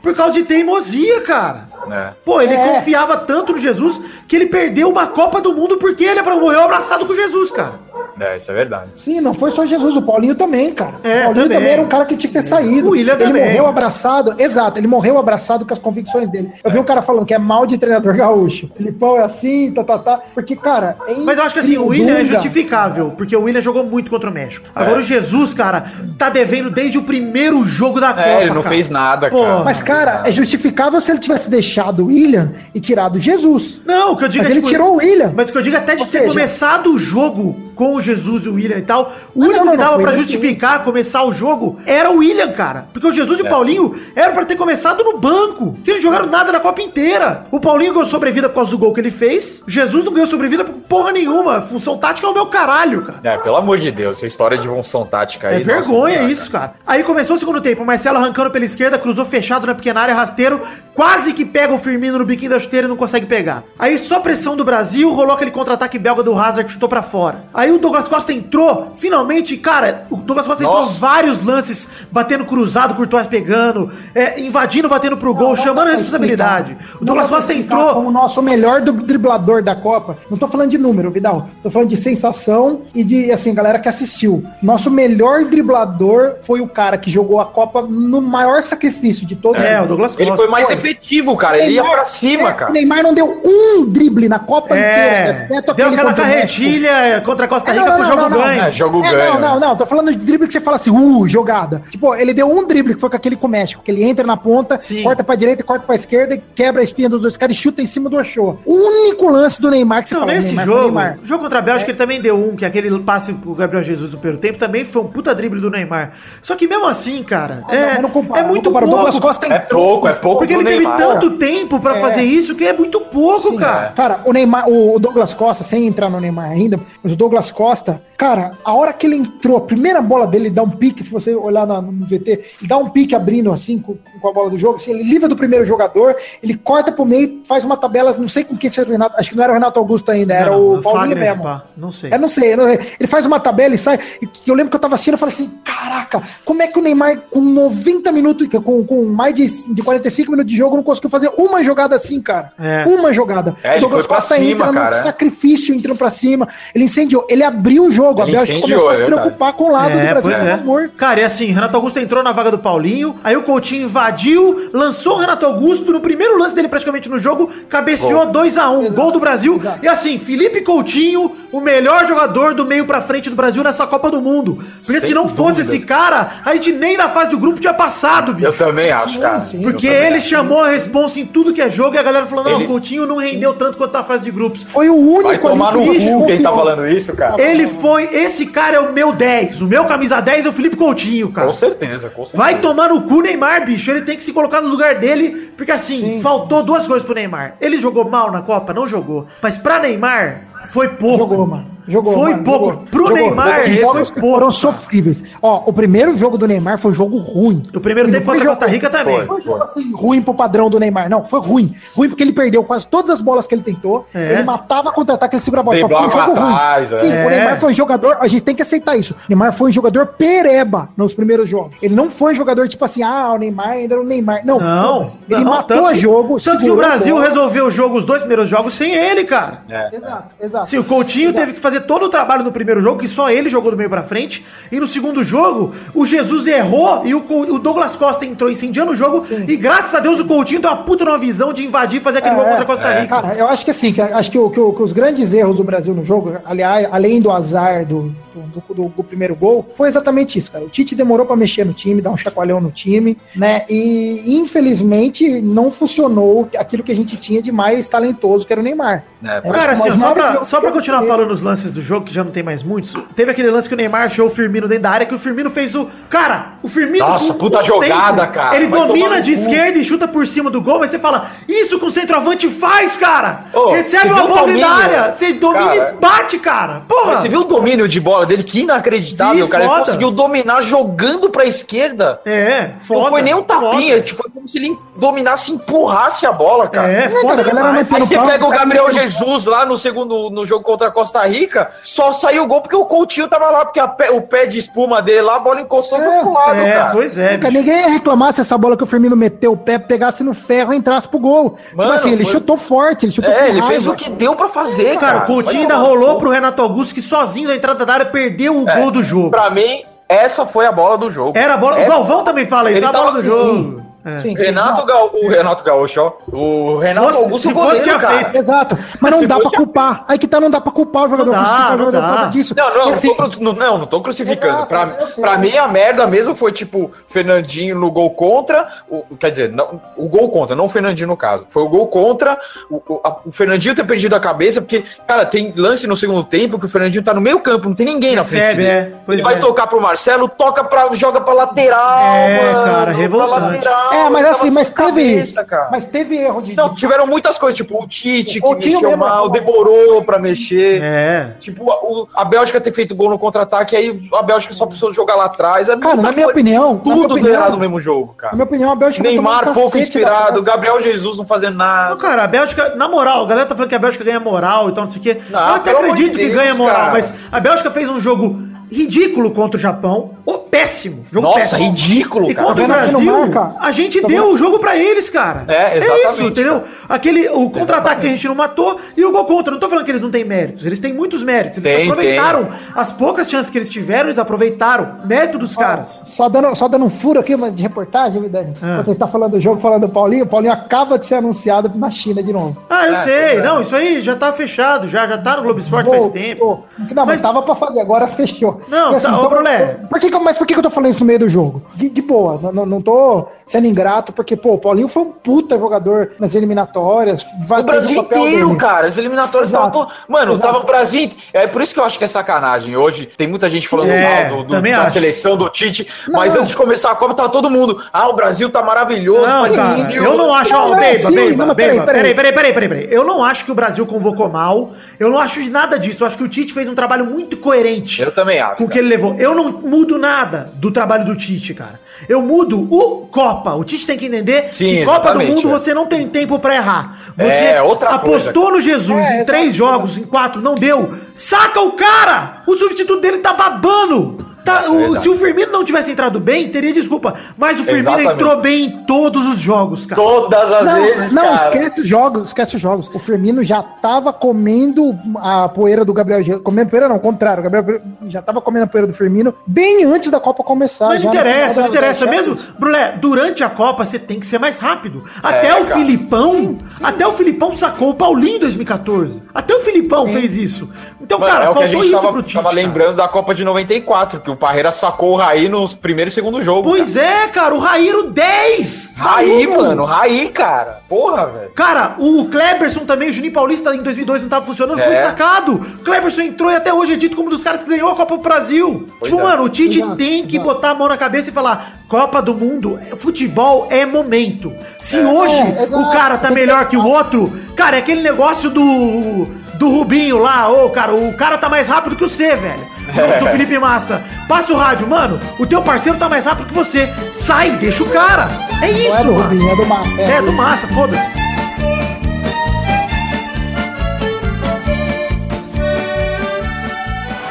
por causa de teimosia, cara. É. Pô, ele É. confiava tanto no Jesus que ele perdeu uma Copa do Mundo porque ele morreu abraçado com Jesus, cara. É, isso é verdade. Sim, não foi só Jesus, o Paulinho também, cara. É, o Paulinho também. também. era um cara que tinha que ter saído. O William ele também. morreu abraçado, exato, ele morreu abraçado com as convicções dele. Eu vi um cara falando que é mal de treinador gaúcho. Filipão é assim, tá, tá, tá. Porque, cara. é Mas eu acho que assim, o William é justificável, porque o William jogou muito contra o México. Agora É. o Jesus, cara, tá devendo desde o primeiro jogo da Copa. É, ele não cara. fez nada, Pô, cara. Mas, cara, é justificável se ele tivesse deixado o William e tirado Jesus. Não, o que eu digo Mas é ele tirou o William. Mas o que eu digo é até de Ou ter seja- começado o jogo com o Jesus e o William e tal, o Ah, único não, não, que dava pra foi justificar começar o jogo era o William, cara. Porque o Jesus e o Paulinho eram pra ter começado no banco. Que eles jogaram nada na Copa inteira. O Paulinho ganhou sobrevida por causa do gol que ele fez. Jesus não ganhou sobrevida por porra nenhuma. Função tática é o meu caralho, cara. É, pelo amor de Deus, essa história de função tática aí. É nossa, vergonha dá, isso, cara. Aí começou o segundo tempo. O Marcelo arrancando pela esquerda, cruzou fechado na pequena área, rasteiro. Quase que pega o Firmino no biquinho da chuteira e não consegue pegar. Aí só pressão do Brasil, rolou aquele contra-ataque belga do Hazard que chutou pra fora. Aí o Douglas Costa entrou, finalmente, cara, o Douglas Costa entrou Nossa. vários lances, batendo cruzado, Courtois pegando, é, invadindo, batendo pro gol, Não, não chamando a responsabilidade. explicar. O Douglas Costa entrou. Como o nosso melhor do- driblador da Copa. Não tô falando de número, Vidal. Tô falando de sensação e de, assim, galera que assistiu. Nosso melhor driblador foi o cara que jogou a Copa no maior sacrifício de todos. É, o Douglas Costa. Ele foi mais Foi. efetivo, cara. Ele ia pra cima, é, cara. O Neymar não deu um drible na Copa É, exceto deu aquela carretilha contra Costa É, Rica não, pro jogo não, não. ganho. É, jogo É, ganho. não, não, não, tô falando de drible que você fala assim, uh, jogada. Tipo, ele deu um drible que foi com aquele com o México, que ele entra na ponta, Sim. corta pra direita, corta pra esquerda, e quebra a espinha dos dois caras e chuta em cima do Ochoa. O único lance do Neymar que você Não, fala, nesse Neymar jogo, Neymar. o jogo contra a Bélgica, ele também deu um, que é aquele passe pro Gabriel Jesus no primeiro tempo, também foi um puta drible do Neymar. Só que mesmo assim, cara, Ah, é, não, não compara, é muito compara. O pouco. Douglas Costa É pouco, é pouco Porque ele teve Neymar. tanto tempo pra É. fazer isso que é muito pouco, Sim, cara. Cara, o Neymar, o Douglas Costa, sem entrar no Neymar ainda, mas o Douglas Costa, cara, a hora que ele entrou, a primeira bola dele, ele dá um pique, se você olhar na- no VT, ele dá um pique abrindo assim com, com a bola do jogo, assim, ele livra do primeiro jogador, ele corta pro meio, faz uma tabela, não sei com quem seja o Renato, acho que não era o Renato Augusto ainda, era Não, o não, Paulinho Fagner, mesmo. pá, Não sei. Eu não sei, eu não- ele faz uma tabela e sai. e que Eu lembro que eu tava assistindo e falei assim: caraca, como é que o Neymar, com 90 minutos, com, com mais de, de 45 minutos de jogo, não conseguiu fazer uma jogada assim, cara? É. Uma jogada. É, ele foi pra cima, entra cara, no é. sacrifício, entrando pra cima. Ele incendiou, ele abriu o jogo. Ele a Bélgica começou a é se preocupar com o lado do É, Brasil, pois pelo é. amor. Cara, e assim, Renato Augusto entrou na vaga do Paulinho, aí o Coutinho invadiu, lançou o Renato Augusto, no primeiro lance dele praticamente no jogo, cabeceou 2x1, gol do Brasil. Exato. E assim, Felipe Coutinho, o melhor jogador do meio pra frente do Brasil nessa Copa do Mundo. Porque Sem se não fosse dúvidas. esse cara, a gente nem na fase do grupo tinha passado, bicho. Eu também acho, cara. sim. Porque ele acho. chamou a responsa em tudo que é jogo e a galera falou: não, Ele- o Coutinho não rendeu tanto quanto na fase de grupos. Foi o único Vai tomar no ali que cu quem tá falando isso, cara. Ele foi. Esse cara é o meu 10. O meu camisa 10 é o Felipe Coutinho, cara. Com certeza, com certeza. Vai tomar no cu Neymar, bicho. Ele tem que se colocar no lugar dele. Porque assim, faltou duas coisas pro Neymar. Ele jogou mal na Copa? Não jogou. Mas pra Neymar, foi pouco. Jogou, mano. Jogou, Foi mano, pouco. jogou. Pro Jogou. Neymar, esse jogos foi pouco, foram sofríveis. Ó, o primeiro jogo do Neymar foi um jogo ruim. O primeiro tempo foi contra a jogo- Costa Rica também. Foi. Foi um jogo assim, ruim pro padrão do Neymar. Não, foi ruim. Ruim porque ele perdeu quase todas as bolas que ele tentou. É. Ele matava contra-ataque, ele segurava a bola. Então, Foi um jogo ruim. é. Sim, É. o Neymar foi um jogador, a gente tem que aceitar isso. O Neymar foi um jogador pereba nos primeiros jogos. Ele não foi um jogador tipo assim, ah, o Neymar ainda era o Neymar. Não, Não, ele não, matou tanto jogo. Tanto que o Brasil resolveu o jogo, os dois primeiros jogos, sem ele, cara. É. Exato, exato. Sim, o Coutinho teve que fazer todo o trabalho no primeiro jogo, que só ele jogou do meio pra frente. E no segundo jogo, o Jesus errou e o, o Douglas Costa entrou incendiando o jogo. E graças a Deus o Coutinho deu uma puta numa visão de invadir e fazer aquele É, gol contra a Costa é. Rica. Cara, eu acho que assim, que, acho que, o- que o- que os grandes erros do Brasil no jogo, aliás, além do azar do, do, do- do primeiro gol, foi exatamente isso, cara. O Tite demorou pra mexer no time, dar um chacoalhão no time, né? E infelizmente não funcionou aquilo que a gente tinha de mais talentoso, que era o Neymar. É, Cara, assim, só pra, só pra continuar falando os lances do jogo, que já não tem mais muitos, teve aquele lance que o Neymar achou o Firmino dentro da área, que o Firmino fez o. Cara, o Firmino. Nossa, puta o jogada, cara. Ele Vai domina de cu. esquerda e chuta por cima do gol, mas você fala, isso com o centroavante faz, cara! Ô, Recebe uma bola dentro da área, você domina Cara, e bate, cara! Porra! Você viu o domínio de bola dele? Que inacreditável, Sim, cara. Ele foda. conseguiu dominar jogando pra esquerda. É, foda. não foi nem um tapinha, foda. tipo, foi como se ele dominasse e empurrasse a bola, cara. É, cara, foda a galera Aí você pega o Gabriel Jesus lá no segundo no jogo contra a Costa Rica, Só saiu o gol porque o Coutinho tava lá, porque a pé- o pé de espuma dele lá, a bola encostou e foi pro lado, É, cara. pois é. Ninguém ia reclamar se essa bola que o Firmino meteu o pé, pegasse no ferro e entrasse pro gol. Mano, tipo assim, ele foi- chutou forte, ele chutou É, com ele fez raiva. o que deu pra fazer, Cara, cara. o Coutinho ainda rolou pro Renato Augusto, que sozinho na entrada da área perdeu o É, gol do jogo. Pra mim, essa foi a bola do jogo. Era a bola. O Essa- Galvão também fala isso, Ele é a bola do jogo. É. Sim, sim, Renato não. Gal... O Renato Gaúcho, ó. O Renato Fosse- Augusto se goleiro, fosse, tinha cara. feito. Exato. Mas não Se dá pra culpar. Aí que tá, não dá pra culpar o jogador Não dá, não jogador dá. disso. Não, não, Porque, não, assim, tô, não, não, não tô crucificando. Exato, pra, pra mim, a merda mesmo foi, tipo, Fernandinho no gol contra. O, quer dizer, não, o gol contra, não o Fernandinho no caso. Foi o gol contra. O, o, a- o Fernandinho ter perdido a cabeça, porque, cara, tem lance no segundo tempo que o Fernandinho tá no meio campo, não tem ninguém na frente. Recebe, dele. é. Pois Ele vai é. tocar pro Marcelo, toca pra, joga pra lateral. É, mano, cara, pra revoltante. É, mas assim, mas teve, cabeça, cara. mas teve erro de... Não, tiveram muitas coisas, tipo o Tite, O que Coutinho mexeu mesmo, mal, demorou pra mexer. É. Tipo, a, o- a Bélgica ter feito gol no contra-ataque, aí a Bélgica só precisou jogar lá atrás. É Cara, na minha coisa, opinião, na minha Tudo deu errado no mesmo jogo, Na cara. minha opinião, a Bélgica Neymar um pouco inspirado. Gabriel Jesus não fazendo Não, nada. cara, a Bélgica, na moral, a galera tá falando que a Bélgica ganha moral e tal, não sei o quê. Não, eu até acredito de que Deus, ganha moral, cara. mas a Bélgica fez um jogo ridículo contra o Japão. Ô, péssimo. Jogo Nossa, péssimo. ridículo, E cara. contra o Tá no Brasil, a gente Tá deu vendo? o jogo pra eles, cara. É, exatamente, isso, entendeu? cara. Aquele, o contra-ataque que a gente não matou e o gol contra. Não tô falando que eles não têm méritos, eles têm muitos méritos. Eles Tem, aproveitaram as poucas chances que eles tiveram, eles aproveitaram. Mérito dos caras. Só dando, só dando um furo aqui de reportagem, Vidani. Ah. Você tá falando do jogo, falando do Paulinho. O Paulinho acaba de ser anunciado na China de novo. Ah, eu É, sei. é. Não, isso aí já tá fechado, já, já tá no Globo Esporte faz tempo. Não, mas, Mas- tava pra fazer, agora fechou. Não, E tá, ô, Brulé. Por que, mas por que, eu tô falando isso no meio do jogo? De, de boa, não, não, não tô sendo ingrato, porque, pô, o Paulinho foi um puta jogador nas eliminatórias. O Brasil inteiro, dele. cara. As eliminatórias estavam. Mano, Exato. tava o Brasil. É por isso que eu acho que é sacanagem. Hoje tem muita gente falando É, mal do, do- da acho. seleção do Tite. Mas Não. antes de começar a Copa, tava todo mundo. Ah, o Brasil tá maravilhoso. Não, cara, ninguém- eu não acho, ó, Não, não, Beiba, sim, Beiba, não, Beiba, peraí, peraí, peraí. peraí, peraí, peraí. Eu não acho que o Brasil convocou mal, eu não acho de nada disso, eu acho que o Tite fez um trabalho muito coerente Eu também acho. Com o que ele levou. Eu não mudo nada do trabalho do Tite, cara. Eu mudo o Copa. O Tite tem que entender Sim, que Copa do Mundo é. você não tem tempo pra errar. Você É, outra apostou no Jesus É, em três jogos, em quatro, não deu. Saca o cara! O substituto dele tá babando. Tá, Nossa, o- se o Firmino não tivesse entrado bem, teria desculpa. Mas o Firmino Exatamente. entrou bem em todos os jogos, cara. Todas as Não, vezes. não cara. esquece os jogos, esquece os jogos. O Firmino já tava comendo a poeira do Gabriel Jesus. Comendo poeira, não, ao contrário. O Gabriel já tava comendo a poeira do Firmino bem antes da Copa começar. Mas não interessa, não interessa. Mesmo. Brulé, durante a Copa você tem que ser mais rápido. Até o cara. Filipão, até o Filipão sacou o Paulinho em 2014. Até o Filipão fez isso. Então, Mano, cara, é o que a faltou gente isso tava, pro Tite. tava cara. lembrando da Copa de 94, que o Parreira sacou o Raí nos primeiro e segundo jogo. Pois é, cara, o Raíro 10! cara. Raí, Maluco. mano, Raí, cara. Porra, velho. Cara, o Kleberson também, o Juninho Paulista em 2002 não tava funcionando, É. foi sacado. O Kleberson entrou e até hoje é dito como um dos caras que ganhou a Copa do Brasil. Pois tipo, é. mano, o Tite Exato, tem que exato. botar a mão na cabeça e falar: Copa do Mundo, futebol é momento. Se É. hoje É, o cara tá que melhor que o outro, cara, é aquele negócio do. Do Rubinho lá, ô, cara, o cara tá mais rápido que você, velho. Do, do Felipe Massa. Passa o rádio, mano. O teu parceiro tá mais rápido que você. Sai, deixa o cara. É Não isso, é do mano. Rubinho, é do Massa. É, do Massa, foda-se.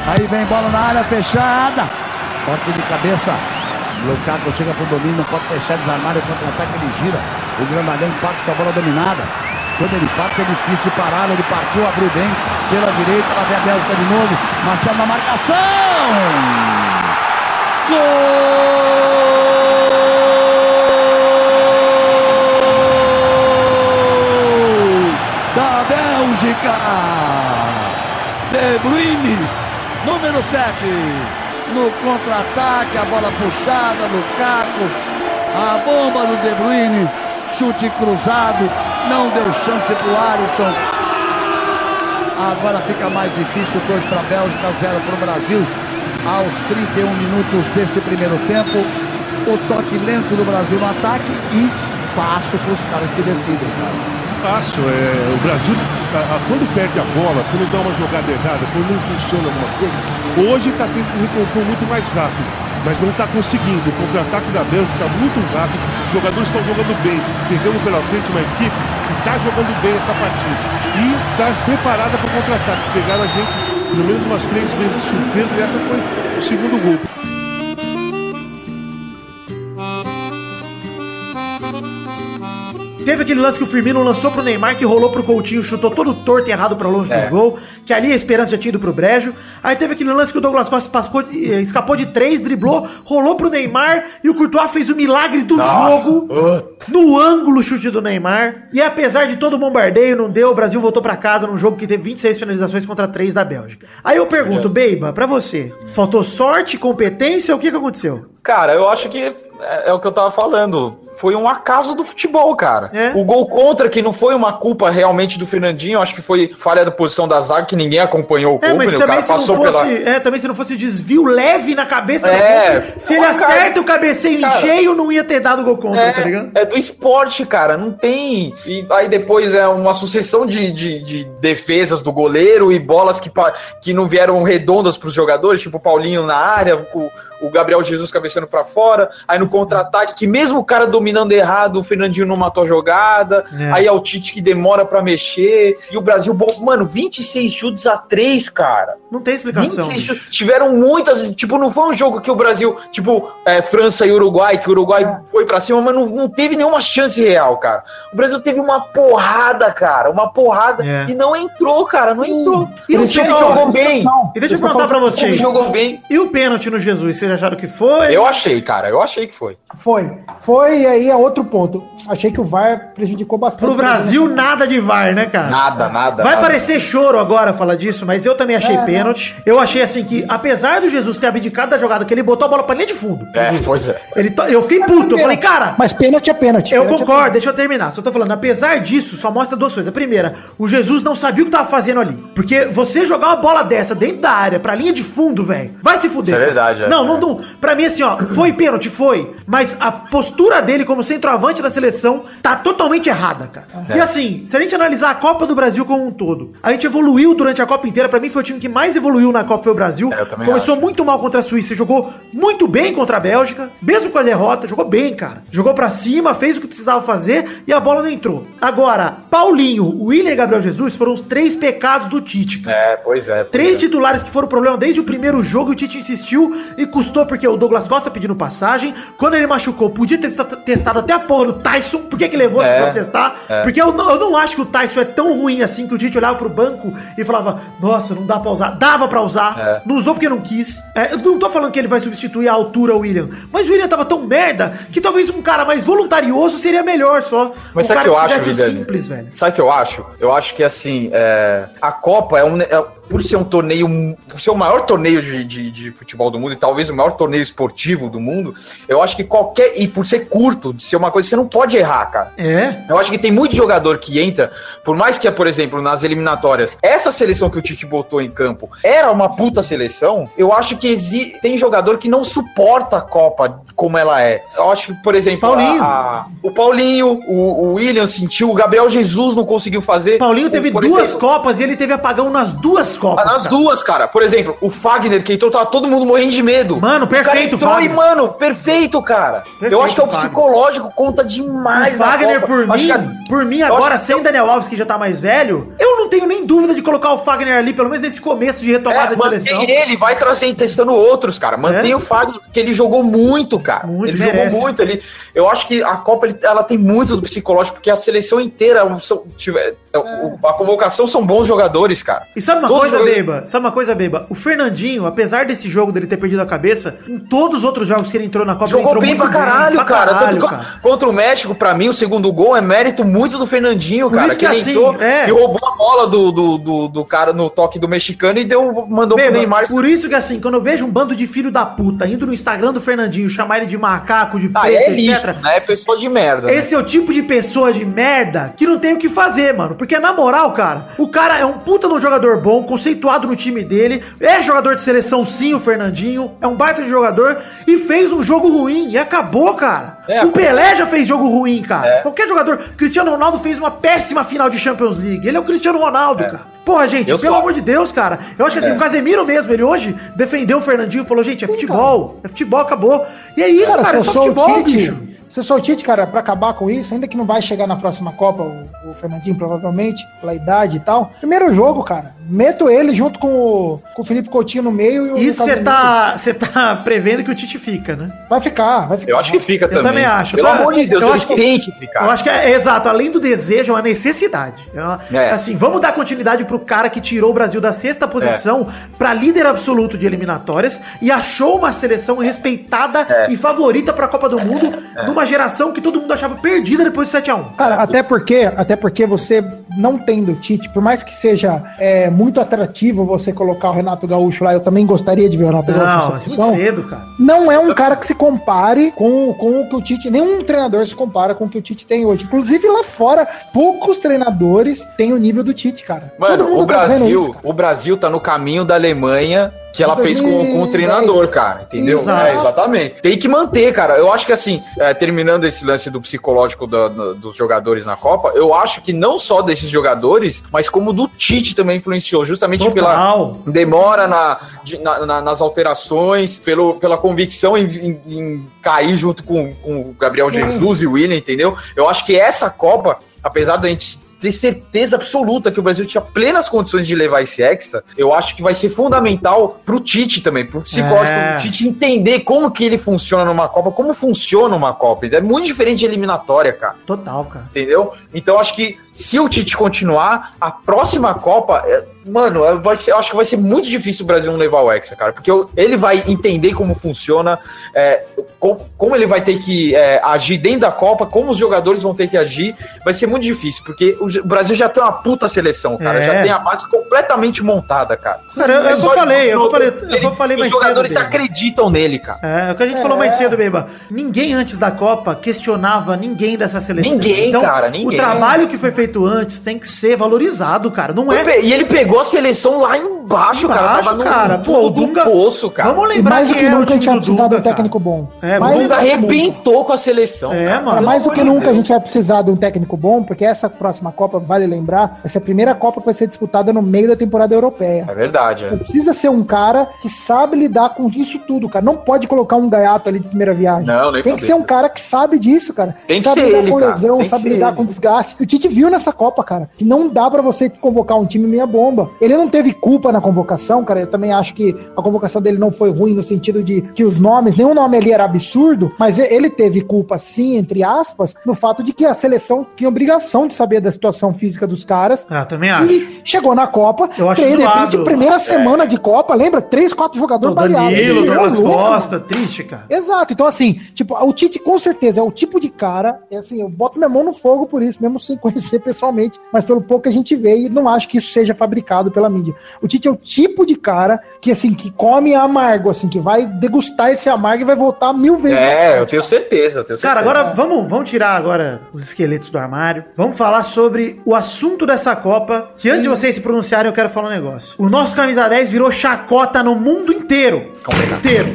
Aí vem bola na área fechada. Corte de cabeça. Lukaku chega pro domínio, não pode fechar, desarmar, o contra-ataque ele gira. O Grandalhão parte com a bola dominada. Quando ele parte é difícil de parar, ele partiu, abriu bem pela direita, lá vem a Bélgica de novo. Marcelo na marcação. Gol da Bélgica. De Bruyne, número 7. No contra-ataque, a bola puxada, Lukaku. A bomba do De Bruyne. Chute cruzado. Não deu chance pro Alisson. Agora fica mais difícil. 2 para a Bélgica, 0 para o Brasil. Aos 31 minutos desse primeiro tempo. O toque lento do Brasil no ataque e espaço para os caras que decidem. Espaço, é, o Brasil, a- a- quando perde a bola, quando dá uma jogada errada, quando não funciona alguma coisa, hoje está tendo que recompor muito mais rápido, mas não está conseguindo. O contra-ataque da Bélgica está muito rápido, os jogadores estão jogando bem, pegando pela frente uma equipe está jogando bem essa partida e está preparada para contra-ataque. Pegaram a gente pelo menos umas três vezes de surpresa, e essa foi o segundo gol. Teve aquele lance que o Firmino lançou pro Neymar, que rolou pro Coutinho, chutou todo torto e errado pra longe É. do gol, que ali a esperança já tinha ido pro brejo. Aí teve aquele lance que o Douglas Costa passou, eh, escapou de três, driblou, rolou pro Neymar e o Courtois fez o milagre do jogo no ângulo chute do Neymar. E apesar de todo o bombardeio, não deu, o Brasil voltou pra casa num jogo que teve 26 finalizações contra 3 da Bélgica. Aí eu pergunto, Beiba, pra você, faltou sorte, competência, o que que aconteceu? Cara, eu acho que é, é o que eu tava falando. Foi um acaso do futebol, cara. É. O gol contra, que não foi uma culpa realmente do Fernandinho, acho que foi falha da posição da zaga, que ninguém acompanhou o É, mas né? o também cara se, não fosse, pela. é, também se não fosse desvio leve na cabeça É, do gol, se ele cara, acerta o cabeceio cara, em cheio, não ia ter dado gol contra, tá ligado? É, é do esporte, cara, não tem. E aí depois é uma sucessão de, de, de defesas do goleiro e bolas que, que não vieram redondas pros jogadores, tipo o Paulinho na área, o, o Gabriel Jesus cabeceando pra fora, aí no contra-ataque, que mesmo o cara dominando errado, o Fernandinho não matou a jogada, É. aí é o Tite que demora pra mexer, e o Brasil, bom, mano, 26 chutes a 3, cara. Não tem explicação. 26 chutes. Tiveram muitas. Tipo, não foi um jogo que o Brasil, tipo, é, França e Uruguai, que o Uruguai foi pra cima, mas não, não teve nenhuma chance real, cara. O Brasil teve uma porrada, cara. Uma porrada. É. E não entrou, cara. Não entrou. E o time jogou bem. E deixa eu perguntar pra O time vocês. jogou bem. E o pênalti no Jesus, vocês acharam que foi? Eu achei, cara. Eu achei que foi. Foi. Foi, e aí é outro ponto. Achei que o VAR prejudicou bastante. Pro Brasil, nada de VAR, né, cara? Nada, nada. Vai nada. parecer choro agora falar disso, mas eu também achei É, pênalti. Eu achei assim que, apesar do Jesus ter abdicado da jogada, que ele botou a bola pra linha de fundo. É, Jesus. pois é. Ele to- Eu fiquei puto, eu falei, cara, Mas pênalti é pênalti. Eu Pênalti é concordo, deixa eu terminar. Só tô falando, apesar disso, só mostra duas coisas. A primeira, o Jesus não sabia o que tava fazendo ali. Porque você jogar uma bola dessa dentro da área, pra linha de fundo, velho, vai se fuder. Isso é verdade, é. Não, não, não. Pra mim, assim, ó, foi pênalti, foi. Mas a postura dele como centroavante da seleção tá totalmente errada, cara. É. E assim, se a gente analisar a Copa do Brasil como um todo, a gente evoluiu durante a Copa inteira. Pra mim, foi o time que mais evoluiu na Copa, foi o Brasil. É, Começou muito mal contra a Suíça, jogou muito bem contra a Bélgica, mesmo com a derrota, jogou bem, cara. Jogou pra cima, fez o que precisava fazer e a bola não entrou. Agora, Paulinho, William e Gabriel Jesus foram os três pecados do Tite, cara. É, pois é. pois Três é. titulares que foram problema desde o primeiro jogo e o Tite insistiu e custou porque o Douglas Costa pedindo passagem. Quando ele machucou, podia ter testa- testado até a porra do Tyson. Por que, que levou É, pra testar? é. Porque eu não, eu não acho que o Tyson é tão ruim assim que o Tite olhava pro banco e falava: Nossa, não dá pra usar. Dava pra usar. É. Não usou porque não quis. É, eu não tô falando que ele vai substituir a altura o William. Mas o William tava tão merda que talvez um cara mais voluntarioso seria melhor só. Mas um sabe o que eu acho, Vidani? simples, velho. Sabe o que eu acho? Eu acho que assim, é, a Copa é um. Por ser um torneio, por ser o maior torneio de, de, de futebol do mundo e talvez o maior torneio esportivo do mundo, eu acho que qualquer. E por ser curto, de ser uma coisa, você não pode errar, cara. É. Eu acho que tem muito jogador que entra, por mais que, por exemplo, nas eliminatórias, essa seleção que o Tite botou em campo era uma puta seleção, eu acho que exi- tem jogador que não suporta a Copa como ela é. Eu acho que, por exemplo, Paulinho. a- a- o Paulinho, o, o William sentiu, o Gabriel Jesus não conseguiu fazer. Paulinho teve Por duas exemplo, Copas e ele teve apagão nas duas Copas. Nas cara. duas, cara. Por exemplo, o Fagner que entrou, tava todo mundo morrendo de medo. Mano, O cara perfeito, entrou Fagner. e, mano, perfeito, cara. Perfeito, eu acho que é o psicológico conta demais. o Fagner, por mim, a- por mim, eu agora sem Daniel Alves, que já tá mais velho, eu não tenho nem dúvida de colocar o Fagner ali, pelo menos nesse começo de retomada É, de seleção. ele, vai trazendo, testando outros, cara. Mantém É. o Fagner, porque ele jogou muito, cara. Muito, ele merece. jogou muito. Ele, eu acho que a Copa ele- ela tem muito do psicológico, porque a seleção inteira, são- tiver- é, a convocação são bons jogadores, cara. E sabe uma Todos coisa, os- Beba? Sabe uma coisa, Beba? O Fernandinho, apesar desse jogo dele ter perdido a cabeça, em todos os outros jogos que ele entrou na Copa, ele Jogou entrou bem pra caralho, pra cara. caralho, Tanto que cara. Contra o México, pra mim, o segundo gol é mérito muito do Fernandinho, Por cara. isso que ele assim, entrou é. e roubou a bola do, do, do, do cara no toque do mexicano e deu, mandou Beba, pro Neymar. por isso que assim, quando eu vejo um bando de filho da puta indo no Instagram do Fernandinho chamar ele de macaco, de Ah, preto, é lixo, etc. né? É pessoa de merda. né? Esse é o tipo de pessoa de merda que não tem o que fazer, mano. Porque, na moral, cara, o cara é um puta um jogador bom, conceituado no time dele, é jogador de seleção sim, o Fernandinho, é um baita de jogador, e fez um jogo ruim, e acabou, cara. É, o Pelé já fez jogo ruim, cara. É. Qualquer jogador. Cristiano Ronaldo fez uma péssima final de Champions League. Ele é o Cristiano Ronaldo, É. cara. Porra, gente, Eu pelo amor de Deus, cara. Eu acho que assim, É. o Casemiro mesmo, ele hoje defendeu o Fernandinho e falou, gente, é futebol. É futebol, acabou. E é isso, cara, é se só futebol, bicho. Se sou o Tite, cara, pra acabar com isso, ainda que não vai chegar na próxima Copa, o, o Fernandinho, provavelmente, pela idade e tal. Primeiro jogo, cara, meto ele junto com o, com o Felipe Coutinho no meio e o Isso Lucas você tá, você tá prevendo que o Tite fica, né? Vai ficar, vai ficar. Eu acho que fica Eu também. também acho. Pelo Eu- amor de Deus, eu acho que- tem que ficar. Eu acho que é, é exato, além do desejo, é uma necessidade. É uma- É. Assim, vamos dar continuidade pro cara que tirou o Brasil da sexta posição pra líder absoluto de eliminatórias e achou uma seleção respeitada É. e favorita pra Copa do Mundo numa geração que todo mundo achava perdida depois do 7x1. Cara, até porque, até porque você não tendo o Tite, por mais que seja é, muito atrativo você colocar o Renato Gaúcho lá, eu também gostaria de ver o Renato Gaúcho Não, nessa mas muito cedo, cara. Não é um cara que se compare com, com o que o Tite. Nenhum treinador se compara com o que o Tite tem hoje. Inclusive lá fora, poucos treinadores têm o nível do Tite, cara. Todo Mano, mundo o tá Brasil, isso, cara. o Brasil tá no caminho da Alemanha que ela fez com, com o 2010. treinador, cara. Entendeu? É, exatamente. Tem que manter, cara. Eu acho que assim, é, terminando esse lance do psicológico da- da- dos jogadores na Copa, eu acho que não só desses jogadores, mas como do Tite também influenciou, justamente pela Total. demora na, de- na- na- nas alterações, pelo, pela convicção em, em- em cair junto com, com o Gabriel Sim. Jesus e o William, entendeu? Eu acho que essa Copa, apesar da gente ter certeza absoluta que o Brasil tinha plenas condições de levar esse Hexa, eu acho que vai ser fundamental pro Tite também, pro psicológico É. do Tite entender como que ele funciona numa Copa, como funciona uma Copa. É muito diferente de eliminatória, cara Total, cara. entendeu? Então acho que se o Tite continuar, a próxima Copa, é- mano, é- vai ser, eu acho que vai ser muito difícil o Brasil não levar o Hexa, cara, porque eu- ele vai entender como funciona, é, com- como, ele vai ter que é, agir dentro da Copa, como os jogadores vão ter que agir, vai ser muito difícil, porque o, Brasil já tem uma puta seleção, cara, É. já tem a base completamente montada, cara. Cara, eu- eu falei, é que eu falei, eu falei Os mais jogadores cedo. Acreditam nele, cara. É, é o que a gente falou mais cedo, Beba. Ninguém antes da Copa questionava ninguém dessa seleção. Ninguém, então, cara, ninguém. O trabalho que foi feito antes tem que ser valorizado, cara. Não é. E ele pegou a seleção lá embaixo, cara. Embaixo, Tava no cara. Pô, fundo o do Dunga- poço, cara. Vamos E lembrar mais do que nunca a gente vai precisar de um cara. técnico bom. É, Mais vamos O Dunga do que nunca. arrebentou com a seleção. É, cara. mano. Cara, mais do que nunca a gente vai precisar de um técnico bom, porque essa próxima Copa, vale lembrar, vai ser a primeira Copa que vai ser disputada no meio da temporada europeia. É verdade, é. Precisa ser um cara que sabe lidar com isso tudo, cara. Não pode colocar um gaiato ali de primeira viagem. Não, nem Tem que ser um cara que sabe disso, cara. Tem que sabe ser lidar ele, com cara. lesão, sabe lidar ele. com desgaste. O Tite viu nessa Copa, cara, que não dá pra você convocar um time meia bomba. Ele não teve culpa na convocação, cara. Eu também acho que a convocação dele não foi ruim no sentido de que os nomes, nenhum nome ali era absurdo, mas ele teve culpa sim, entre aspas, no fato de que a seleção tinha obrigação de saber da situação física dos caras. Ah, também acho. E chegou na Copa, Eu acho de repente, zoado. primeira semana de Copa, lembra? Três, quatro jogadores O Danilo, Douglas Costa, triste, cara. Exato, então assim, tipo, o Tite com certeza é o tipo de cara, é assim, eu boto minha mão no fogo por isso, mesmo sem conhecer pessoalmente, mas pelo pouco que a gente vê e não acho que isso seja fabricado pela mídia. O Tite é o tipo de cara que assim, que come amargo, assim, que vai degustar esse amargo e vai voltar mil vezes. mais É, forte. eu tenho certeza, eu tenho certeza. Cara, agora vamos, vamos tirar agora os esqueletos do armário. Vamos falar sobre o assunto dessa Copa. Que antes de vocês se pronunciarem, eu quero falar um negócio. O nosso camisa 10 virou chacota no mundo inteiro. Complicado. Inteiro.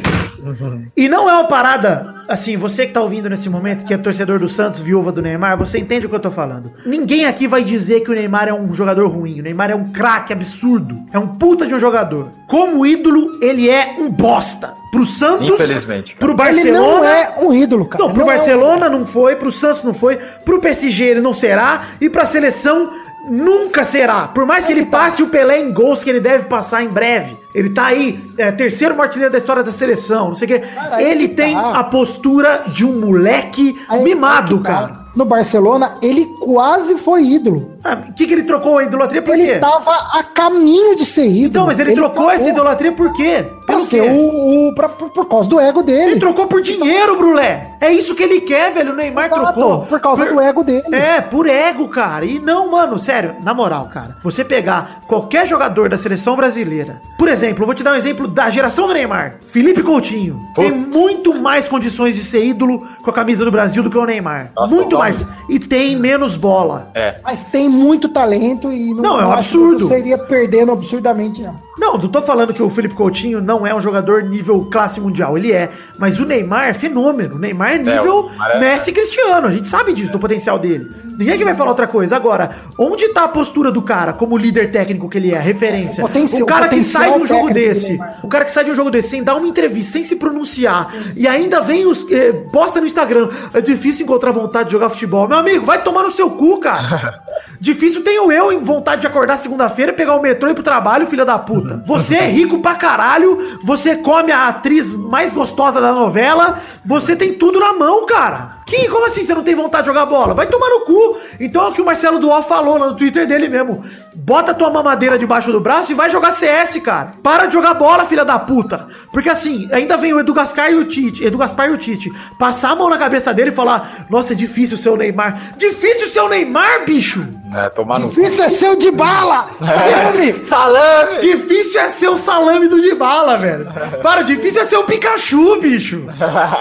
E não é uma parada, assim, você que tá ouvindo nesse momento, que é torcedor do Santos, viúva do Neymar, você entende o que eu tô falando. Ninguém aqui vai dizer que o Neymar é um jogador ruim. O Neymar é um craque absurdo. É um puta de um jogador. Como ídolo, ele é um bosta. Pro Santos, Infelizmente, cara. pro Ele Barcelona, não é um ídolo, cara. não, Ele pro é um- Barcelona não foi, pro Santos não foi, pro PSG ele não será e pra seleção nunca será. Por mais que ele passe o Pelé em gols que ele deve passar em breve. Ele tá aí, é, terceiro artilheiro da história da seleção, não sei o quê. Cara, ele tem tá. a postura de um moleque Aí- mimado, tá. cara. No Barcelona, ele quase foi ídolo. Ah, O que, que ele trocou a idolatria por Ele quê? tava a caminho de ser ídolo. Então, mas ele, trocou essa idolatria por quê? Pra Pelo ser quê? o, o pra- por, por causa do ego dele. Ele trocou por dinheiro, Brulé. É isso que ele quer, velho. O Neymar Exato, trocou. por causa do ego dele. É, por ego, cara. E não, mano, sério, na moral, cara. Você pegar qualquer jogador da seleção brasileira. Por exemplo, eu vou te dar um exemplo da geração do Neymar. Felipe Coutinho. Tem muito mais condições de ser ídolo com a camisa do Brasil do que o Neymar. Nossa, muito mais. E tem menos bola. É. Mas tem tem muito talento e Não, é um absurdo. Seria perdendo absurdamente, não. Não, não tô falando que o Felipe Coutinho não é um jogador nível classe mundial, ele é. Mas o Neymar é fenômeno. O Neymar é nível é- Messi Cristiano. A gente sabe disso, do potencial dele. Ninguém que vai falar outra coisa. Agora, onde tá a postura do cara como líder técnico que ele é, referência? O potencial- o cara o que sai de um jogo desse, o cara que sai de um jogo desse sem dar uma entrevista, sem se pronunciar, e ainda vem os. eh, posta no Instagram. É difícil encontrar vontade de jogar futebol. Meu amigo, vai tomar no seu cu, cara. Difícil tenho eu em vontade de acordar segunda-feira, pegar o metrô e ir pro trabalho, filha da puta. Você é rico pra caralho, você come a atriz mais gostosa da novela, você tem tudo na mão, cara. Que, como assim você não tem vontade de jogar bola? Vai tomar no cu. Então é o que o Marcelo Duó falou lá no Twitter dele mesmo. Bota tua mamadeira debaixo do braço e vai jogar CS, cara. Para de jogar bola, filha da puta. Porque assim, ainda vem o Edu Gaspar e o Tite, Edu Gaspar e o Tite, passar a mão na cabeça dele e falar: Nossa, é difícil ser o Neymar. Difícil ser o Neymar, bicho! É, tomar no Isso é seu de bala! Salame! Salame! Difícil é ser o salame do Dibala, velho. Para, difícil é ser o Pikachu, bicho.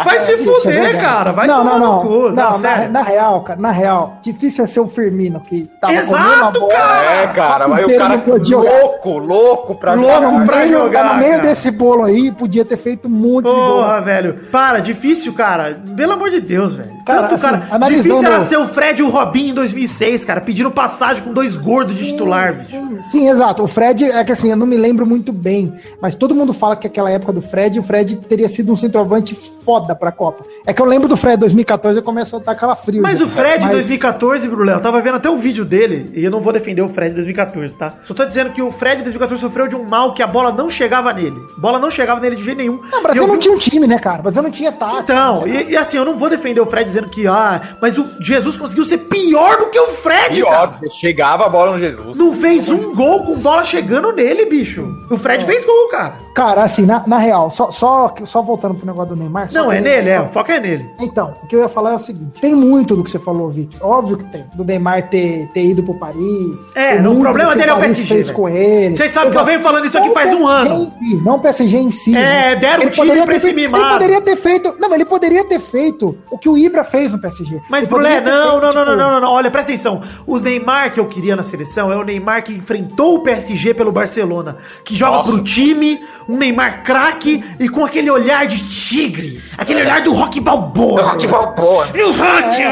Vai se é fuder, verdade. cara. Vai não, tomar não, não, cu. não, na, sério. na real, cara, na real, difícil é ser o Firmino que tava Exato, comendo a bola. cara. É, cara, mas o cara não podia jogar. louco, louco pra Louco caralho. pra meio, jogar, no meio cara. desse bolo aí, podia ter feito um monte de gol. Porra, velho. Para, difícil, cara. Pelo amor de Deus, velho. Cara, Tanto, assim, cara. Difícil era ser o Fred e o Robinho em 2006, cara. Pedindo passagem com dois gordos de titular, velho. Sim, sim, exato. O Fred, é que assim, eu não me lembro muito bem, mas todo mundo fala que aquela época do Fred, o Fred teria sido um centroavante foda pra Copa. É que eu lembro do Fred 2014 e começo a dar aquela frio. Mas já. o Fred em Mas- 2014, Brulé, eu tava vendo até o vídeo dele, e eu não vou defender o Fred em 2014, tá? Só tô dizendo que o Fred em 2014 sofreu de um mal que a bola não chegava nele. A bola não chegava nele de jeito nenhum. Não, o Brasil eu não vi- tinha um time, né, cara? O Brasil não tinha tática. Então, e, e assim, eu não vou defender o Fred dizendo que, ah, mas o Jesus conseguiu ser pior do que o Fred, cara. Pior, chegava a bola no Jesus. Não fez um gol com bola chegando nele, bicho. O Fred É. fez gol, cara. Cara, assim, na, na real, só, só, só voltando pro negócio do Neymar. Não, é nele, é. O foco é nele. Então, o que eu ia falar é o seguinte: tem muito do que você falou, Vic. Óbvio que tem. Do Neymar ter, ter ido pro Paris. É, o problema do dele é o PSG, fez com ele. Vocês sabem que eu venho falando isso aqui Não faz um ano. si, não o PSG em si. É, deram Ele o time poderia pra esse mimado. Ele poderia ter feito. Não, ele poderia ter feito o que o Ibra fez no PSG. Mas, Brulé, não, não, não, tipo, não, não, não, não. Olha, presta atenção. O Neymar que eu queria na seleção é o Neymar que enfrentou o PSG pelo Barcelona. Que joga Nossa. pro time, um Neymar craque e com aquele olhar de tigre. Aquele olhar do Rock Balboa. Rock Balboa. E o Rock.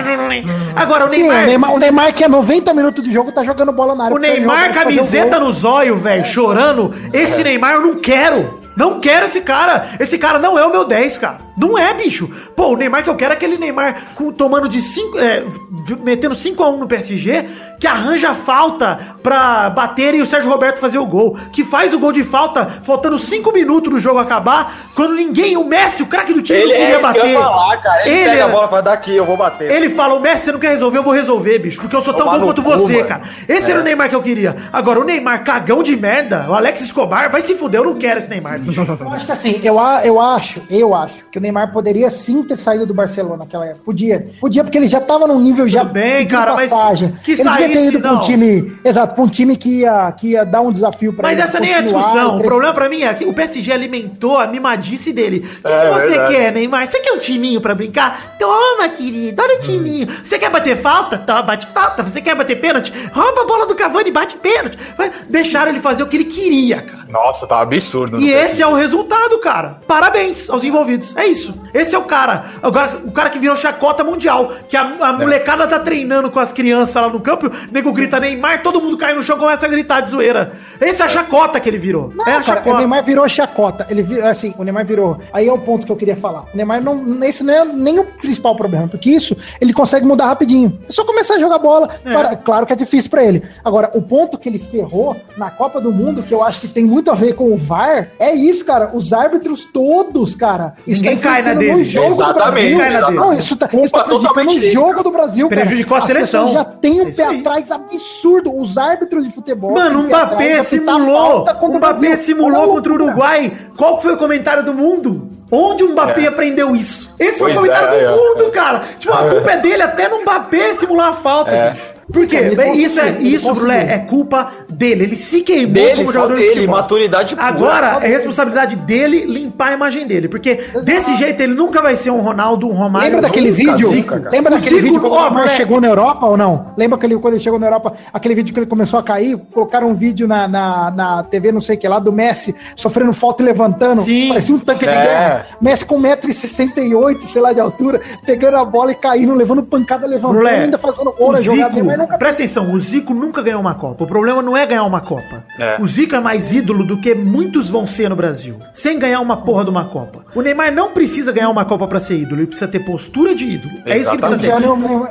Agora, o Sim, Neymar. o Neymar, o Neymar que é 90 minutos de jogo tá jogando bola na área. O Neymar, camiseta nos olhos, velho, chorando. Esse Neymar eu não quero. Não quero esse cara. Esse cara não é o meu 10, cara. Não é, bicho. Pô, o Neymar que eu quero é aquele Neymar com, tomando de 5. metendo 5x1 no PSG, que arranja a falta pra bater e o Sérgio Roberto fazer o gol. Que faz o gol de falta, faltando 5 minutos do jogo acabar, quando ninguém, o Messi, o craque do time, Ele não queria é que bater. ia falar, cara. Ele, Ele pega é- a bola pra daqui, eu vou bater. ele fala, o Messi, você não quer resolver, eu vou resolver, bicho. Porque eu sou tão Tomar bom quanto cu, você, mano. cara. Esse era o Neymar que eu queria. Agora, o Neymar cagão de merda, o Alex Escobar, vai se fuder, eu não quero esse Neymar. Eu acho que assim, eu, a- eu acho, eu acho que o Neymar poderia sim ter saído do Barcelona naquela época. Podia. Podia, porque ele já tava num nível já Tudo bem, de cara, mas que ele devia saísse, ter ido pra não. um time. Exato, pra um time que ia, que ia dar um desafio pra Mas ele. essa nem é a discussão. O problema pra mim é que o PSG alimentou a mimadice dele. O que, É, que você verdade. quer, Neymar? Você quer um timinho pra brincar? Toma, querido, olha o timinho. Você quer bater falta? Toma, bate falta. Você quer bater pênalti? Rouba a bola do Cavani e bate pênalti. Vai- Deixaram ele fazer o que ele queria, cara. Nossa, tá absurdo. E esse é o resultado, cara. Parabéns aos envolvidos. É isso. Esse é o cara. Agora, o cara que virou chacota mundial. Que a, a molecada tá treinando com as crianças lá no campo, o nego grita Neymar, todo mundo cai no chão e começa a gritar de zoeira. Essa é a chacota que ele virou. Não, é a cara, chacota. o Neymar virou chacota. Ele virou, assim, o Neymar virou. Aí é o ponto que eu queria falar. O Neymar não. Esse não é nem o principal problema, porque isso ele consegue mudar rapidinho. É só começar a jogar bola. Para- claro que é difícil pra ele. Agora, o ponto que ele ferrou na Copa do Mundo, que eu acho que tem muito a ver com o VAR, é isso, cara. Os árbitros todos, cara. Isso Ninguém cai na dele. no jogo do Exatamente, Brasil. Não, isso tá, isso tá Culpa prejudicando o jogo cara. do Brasil, cara. Prejudicou a As seleção. já tem um É isso pé aí. atrás absurdo. Os árbitros de futebol. Mano, o atrás Mbappé simulou. O Mbappé simulou a contra o. Uruguai. Qual foi o comentário do mundo? Onde o Mbappé É. aprendeu isso? Esse foi o comentário é, do é, mundo, cara. Tipo, a culpa é dele até no Mbappé simular a falta, É. bicho. Por quê? isso é isso, Brulé, é culpa dele. Ele se queimou Dele, como jogador de dele, futebol. maturidade pura. Agora é responsabilidade dele limpar a imagem dele. Porque desse jeito ele nunca vai ser um Ronaldo, um Romário. Lembra daquele nunca, vídeo? Zico. Lembra O daquele Zico, vídeo quando o moleque, chegou na Europa ou não? Lembra aquele, quando ele chegou na Europa, aquele vídeo que ele começou a cair? Colocaram um vídeo na, na, na TV, não sei o que lá, do Messi sofrendo falta e levantando. Sim. Parecia um tanque de É. guerra. Messi com 1,68m, sei lá, de altura, pegando a bola e caindo, levando pancada, levantando, Brulé, ainda fazendo gol o na Zico, jogada. Nunca presta atenção, o Zico nunca ganhou uma Copa. O problema não é ganhar uma Copa. É. O Zico é mais ídolo do que muitos vão ser no Brasil, sem ganhar uma porra de uma Copa. O Neymar não precisa ganhar uma Copa pra ser ídolo, ele precisa ter postura de ídolo. É isso que ele precisa ter.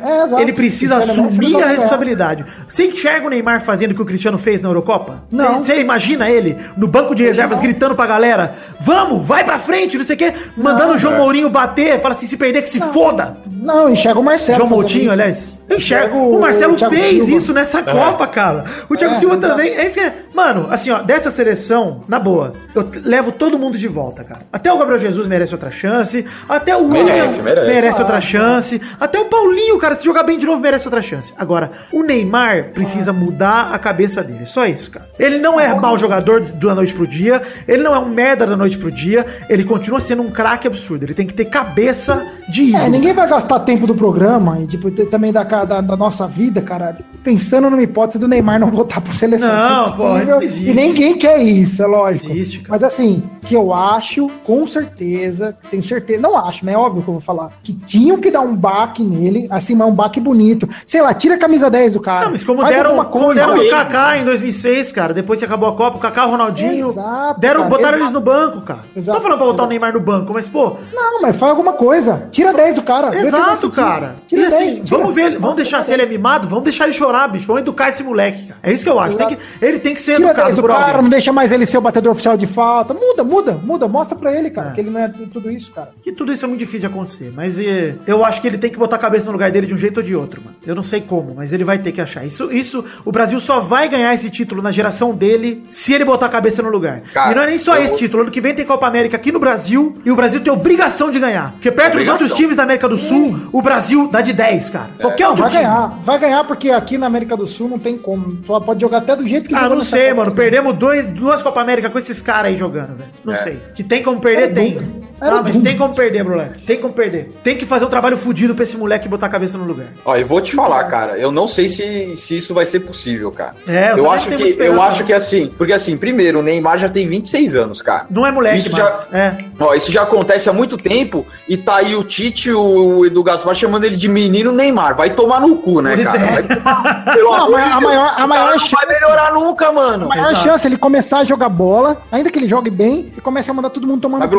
É, exato. Ele precisa assumir a responsabilidade. Você enxerga o Neymar fazendo o que o Cristiano fez na Eurocopa? Não. Você imagina ele no banco de reservas gritando pra galera: Vamos, vai pra frente, não sei o quê, mandando o João. Mourinho bater, fala assim: se perder que se foda. Não, enxerga o Marcelo. João Moutinho, isso. aliás. Eu enxergo. O Marcelo o fez Silva. isso nessa Copa, cara. O Thiago É, Silva também. É isso que é. Mano, assim, ó, dessa seleção, na boa, eu levo todo mundo de volta, cara. Até o Gabriel Jesus merece outra chance. Até o Merece, William merece. outra chance. Até o Paulinho, cara, se jogar bem de novo, merece outra chance. Agora, o Neymar precisa mudar a cabeça dele. Só isso, cara. Ele não é mau jogador da noite pro dia. Ele não é um merda da noite pro dia. Ele continua sendo um craque absurdo. Ele tem que ter cabeça de ídolo. É, ninguém vai gastar tempo do programa e tipo, também da, da, da nossa vida, cara, pensando numa hipótese do Neymar não voltar pra seleção. Não, é pô, isso não existe. E ninguém quer isso, é lógico. Existe, cara. Mas assim, que eu acho, com certeza, tenho certeza, não acho, né? Óbvio que eu vou falar, que tinham que dar um baque nele, assim, mas um baque bonito. Sei lá, tira a camisa 10 do cara. Não, mas como deram, como deram Ele. Kaká em 2006, cara, depois que acabou a Copa, o Kaká, o Ronaldinho, Exato, deram, cara, botaram exato. eles no banco, cara. Exato, Tô falando pra botar exato. o Neymar no banco, mas, pô, Não, mas faz alguma coisa. Tira 10 do cara. O vai exato, cara. Tira e assim, 10, tira. vamos ver, ele- vamos deixar se ele é mimado, vamos deixar ele chorar, bicho, vamos educar esse moleque, cara. É isso que eu acho, tem que, ele tem que ser Tira 10 educado do por cara, alguém. não deixa mais ele ser o batedor oficial de falta. Muda, muda, muda. Mostra pra ele, cara, É. que ele não é tudo isso, cara. Que tudo isso é muito difícil de acontecer, mas eh, eu acho que ele tem que botar a cabeça no lugar dele de um jeito ou de outro, mano. Eu não sei como, mas ele vai ter que achar. Isso, isso, o Brasil só vai ganhar esse título na geração dele se ele botar a cabeça no lugar. Cara, e não é nem só eu- esse título, ano que vem tem Copa América aqui no Brasil e o Brasil tem obrigação de ganhar. Porque perto dos Obrigação. outros times da América do Sul, o Brasil dá de 10, cara. Qualquer Não, outro vai time. ganhar. Vai ganhar porque aqui na América do Sul não tem como. Só pode jogar até do jeito que Ah, não sei, Copa mano. Perdemos dois, duas Copa América com esses caras aí jogando, velho. Não É. sei. Que tem como perder, Era tem. Era Ah, mas tem como perder, moleque. Tem como perder. Tem que fazer um trabalho fudido pra esse moleque botar a cabeça no lugar. Ó, eu vou te falar, cara. Eu não sei se, se isso vai ser possível, cara. É, eu eu, acho que eu acho que assim, porque assim, primeiro, o Neymar já tem 26 anos, cara. Não é moleque, Isso mas... já- É. Ó, isso já acontece há muito tempo e tá aí o Tite, o Edu Gaspar chamando ele de menino Neymar. Vai tomar no cu, né, Pois cara? é. Vai tomar, pelo Não, amor a Deus. maior- a maior não chance- vai melhorar nunca, mano. A maior Exato. chance é ele começar a jogar bola, ainda que ele jogue bem, e comece a mandar todo mundo tomando Mas, cu.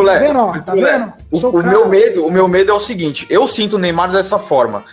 Tá vendo, vendo? O, o meu medo, o meu medo é o seguinte: eu sinto o Neymar dessa forma.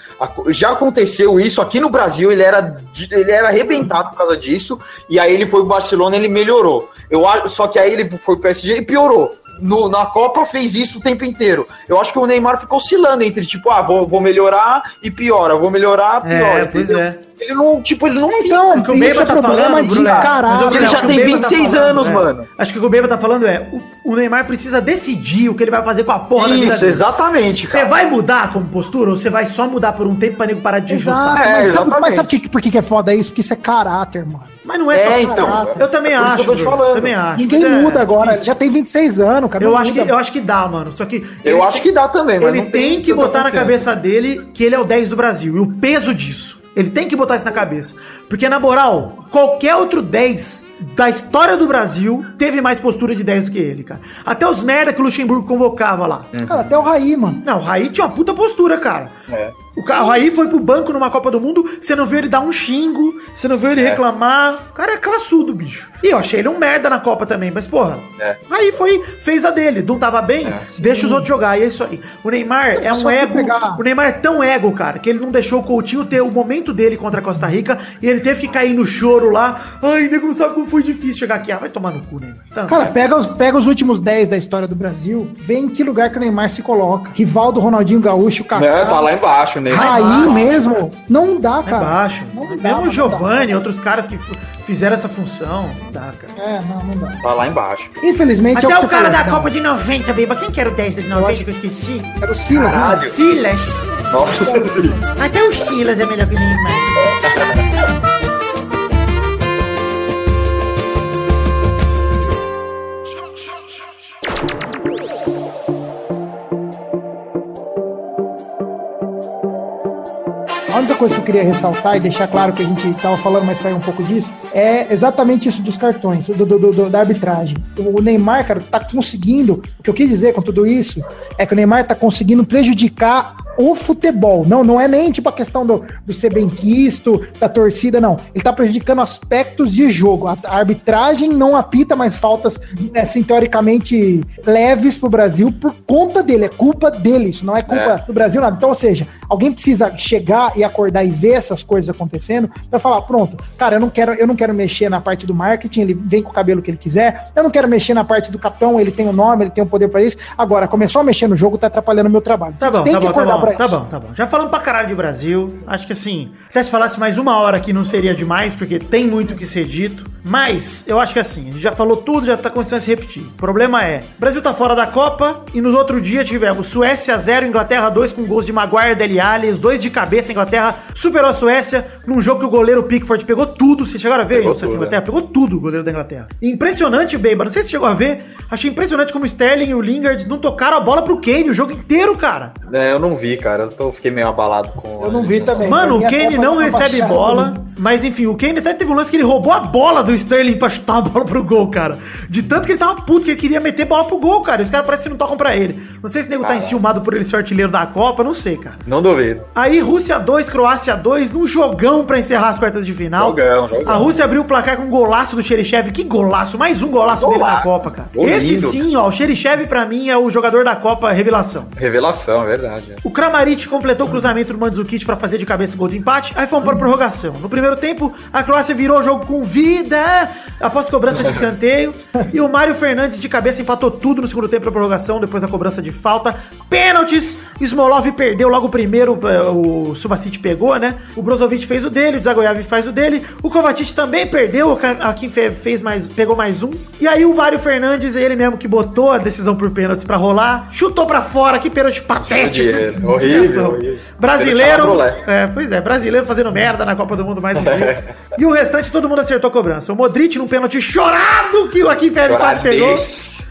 Já aconteceu isso aqui no Brasil, ele era, ele era arrebentado por causa disso, e aí ele foi pro Barcelona ele melhorou. Eu acho, só que aí ele foi pro PSG e piorou. No- na Copa fez isso o tempo inteiro. Eu acho que o Neymar ficou oscilando entre, tipo, ah, vou, vou melhorar e piora, vou melhorar, piora. É, pois entendeu? é. Ele não, tipo, ele não Então, O que o isso Beba é tá problema falando, de mas, ô, caralho. Ele já tem Beba tá 26 falando, anos, é, mano. Acho que o que o Beba tá falando é, o, o Neymar precisa decidir o que ele vai fazer com a porra da vida Isso, dele. exatamente. Você vai mudar como postura ou você vai só mudar por um tempo pra nego parar de saco? É, mas, sabe, mas sabe que- por que, que é foda isso? Porque isso é caráter, mano. Mas não é só É, então. caráter. Eu também É por isso acho. que eu tô te Bruno, falando. Também acho. Ninguém é muda agora, difícil. já tem 26 anos, cara. Eu acho, que, eu acho que dá, mano. Só que. Eu ele acho que dá também, mas Ele não tem que botar na cabeça dele que ele é o 10 do Brasil. E o peso disso. Ele tem que botar isso na cabeça. Porque, na moral, qualquer outro 10 da história do Brasil teve mais postura de 10 do que ele, cara. Até os merda que o Luxemburgo convocava lá. Cara, até o Raí, mano. Não, o Raí tinha uma puta postura, cara. É. O, o Raí foi pro banco numa Copa do Mundo, você não viu ele dar um xingo, você não viu ele É. reclamar. O cara é classudo, bicho. E eu achei ele um merda na Copa também, mas porra. É. o Raí foi, fez a dele. Não tava bem, É. deixa os outros jogar. E é isso aí. O Neymar é um ego. pegar- O Neymar é tão ego, cara, que ele não deixou o Coutinho ter o momento dele contra a Costa Rica e ele teve que cair no choro lá. Ai, nego não sabe como foi difícil chegar aqui. Ah, vai tomar no cu, Neymar. Tá, Cara, pega os, pega os últimos 10 da história do Brasil, vê em que lugar que o Neymar se coloca. Rivaldo, Ronaldinho Gaúcho, Kaká. Não, tá lá embaixo, né? Embaixo. mesmo. Não dá, É cara. baixo. Não dá, Mesmo o. Giovanni, outros caras que fizeram essa função, não dá, cara. É, não, não dá. Tá lá embaixo. Infelizmente Até é o você cara da falou, não. Copa de 90, Beba. Quem que era o 10 de 90 que eu esqueci? Era o Silas, né? Caralho. Silas. Nossa, sim. Até o Silas é melhor que o Neymar. A única coisa que eu queria ressaltar e deixar claro que a gente tava falando, mas saiu um pouco disso, é exatamente isso dos cartões, do, do- do- da arbitragem. O Neymar, cara, tá conseguindo. O que eu quis dizer com tudo isso é que o Neymar tá conseguindo prejudicar o futebol. Não, não é nem tipo a questão do, do ser bem quisto, da torcida, não. Ele tá prejudicando aspectos de jogo. A, a arbitragem não apita mais faltas, assim, teoricamente leves pro Brasil por conta dele. É culpa dele. Isso não é culpa É. do Brasil, nada. Então, ou seja, alguém precisa chegar e acordar e ver essas coisas acontecendo pra falar, pronto, cara, eu não quero, eu não quero mexer na parte do marketing, ele vem com o cabelo que ele quiser, eu não quero mexer na parte do capitão, ele tem o nome, ele tem o poder pra isso. Agora, começou a mexer no jogo, tá atrapalhando o meu trabalho. Tá bom, Tem tá que bom, tá acordar bom, pra tá isso. bom, tá bom. Já falamos pra caralho de Brasil. Acho que assim, até se falasse mais uma hora aqui não seria demais, porque tem muito o que ser dito. Mas eu acho que assim, a gente já falou tudo, já tá começando a se repetir. O problema é, o Brasil tá fora da Copa e no outro dia tivemos Suécia 0, Inglaterra 2 com gols de Maguire, Dele Alli, os dois de cabeça. A Inglaterra superou a Suécia num jogo que o goleiro Pickford pegou tudo. Vocês chegaram a ver Pegou isso? Essa tudo, Inglaterra pegou tudo o goleiro da Inglaterra. Impressionante, Beiba. Não sei se você chegou a ver. Achei impressionante como o Sterling e o Lingard não tocaram a bola pro Kane o jogo inteiro, cara. É, eu não vi, cara. Eu tô- fiquei meio abalado com. Eu não vi também. Mano, o Kane não recebe baixada, bola, né? mas enfim, o Kane até teve um lance que ele roubou a bola do Sterling pra chutar a bola pro gol, cara. De tanto que ele tava puto que ele queria meter bola pro gol, cara. E os caras parecem que não tocam pra ele. Não sei se o nego tá enciumado por ele ser artilheiro da Copa, não sei, cara. Não duvido. Aí Rússia 2, Croácia 2, num jogão pra encerrar as quartas de final. Jogão, jogão. A Rússia abriu o placar com um golaço do Xerichev. Que golaço, mais um golaço dele na. Copa, cara. Esse lindo. sim, ó, o Xerichev pra mim é o jogador da Copa revelação. Revelação, é verdade. O Kramaric completou o cruzamento do Mandzukic para fazer de cabeça o gol do empate. Aí fomos para prorrogação. No primeiro tempo, a Croácia virou o jogo com vida após cobrança de escanteio. e o Mário Fernandes de cabeça empatou tudo no segundo tempo da prorrogação, depois da cobrança de falta. Pênaltis! Smolov perdeu logo o primeiro, eh, o Subacite pegou, né? O Brozovic fez o dele, o Zagoyev faz o dele. O Kovacic também perdeu, a Kim fe- fez mais, pegou mais um. E aí o Mário Fernandes, ele mesmo que botou a decisão por pênaltis pra rolar, chutou pra fora, que pênalti patético. Horrível, horrível. Brasileiro. É, pois é, brasileiro fazendo merda na Copa do Mundo mais um dia. E o restante todo mundo acertou a cobrança. O Modric num pênalti chorado que o Akin Feb quase pegou.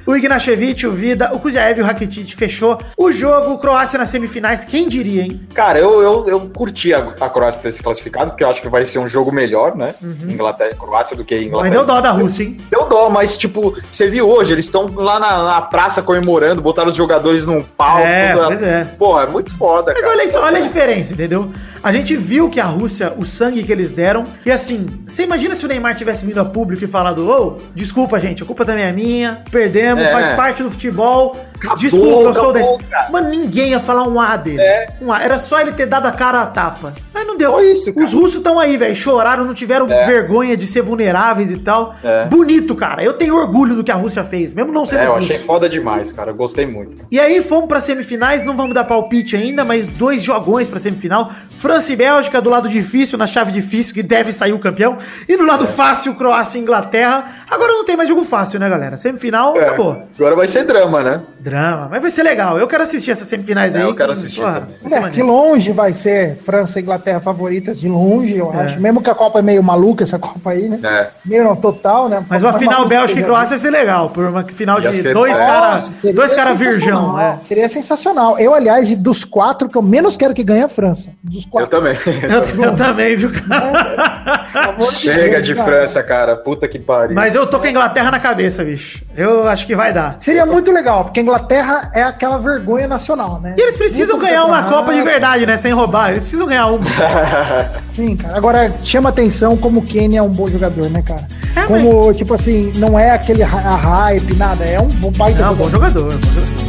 O Ignashevich, o Vida, o Kuziaev e o Rakitic fechou o jogo. Croácia nas semifinais, quem diria, hein? Cara, eu, eu, eu curti a, a Croácia ter se classificado, porque eu acho que vai ser um jogo melhor, né? Inglaterra e Croácia do que Inglaterra. Uhum. Mas deu dó da Rússia, hein? Deu dó, mas tipo, você viu hoje, eles estão lá na, na praça comemorando, botaram os jogadores num palco. É, tudo- pois é. Porra, é muito foda, Mas cara. olha só, olha a diferença, entendeu? A gente viu que a Rússia, o sangue que eles deram, e assim, você imagina se o Neymar tivesse vindo a público e falado, ô, desculpa, gente, a culpa também é minha, perdemos, É. faz parte do futebol, Acabou, desculpa, eu sou desse. Mano, ninguém ia falar um A dele. É. Um A. Era só ele ter dado a cara a tapa. Mas não deu. Foi isso, cara. Os russos estão aí, velho, choraram, não tiveram É. vergonha de ser vulneráveis e tal. É. Bonito, cara. Eu tenho orgulho do que a Rússia fez, mesmo não sendo É, eu russo. achei foda demais, cara. Eu gostei muito. E aí fomos para semifinais, não vamos dar palpite ainda, mas dois jogões para semifinal. França e Bélgica do lado difícil, na chave difícil, que deve sair o campeão. E no É. lado fácil, Croácia e Inglaterra. Agora não tem mais jogo fácil, né, galera? Semifinal, É, acabou. Agora vai ser drama, né? Drama, mas vai ser legal. Eu quero assistir essas semifinais É, aí. eu quero que, assistir porra, É, de longe vai ser França e Inglaterra favoritas, de longe, eu É. acho. Mesmo que a Copa é meio maluca, essa Copa aí, né? É. Meio não, total, né? Mas uma final Bélgica e já Croácia ia ser legal. Por uma final Ia de dois caras Seria dois cara virgão. É. Seria sensacional. Eu, aliás, dos quatro, que eu menos quero que ganhe é a França. Dos Eu quatro. também. Eu, eu também, viu, cara? Amor Chega Deus, de cara. França, cara. Puta que pariu. Mas eu tô com a Inglaterra na cabeça, bicho. Eu acho que vai dar. Seria muito legal, porque a Inglaterra é aquela vergonha nacional, né? E eles precisam Muito ganhar uma. Copa de verdade, né? Sem roubar. Eles precisam ganhar uma. Sim, cara. Agora, chama atenção como o Kenny é um bom jogador, né, cara? É, como, tipo assim, não é aquele a hype, nada. É um bom baita É um bom jogador. é um bom jogador.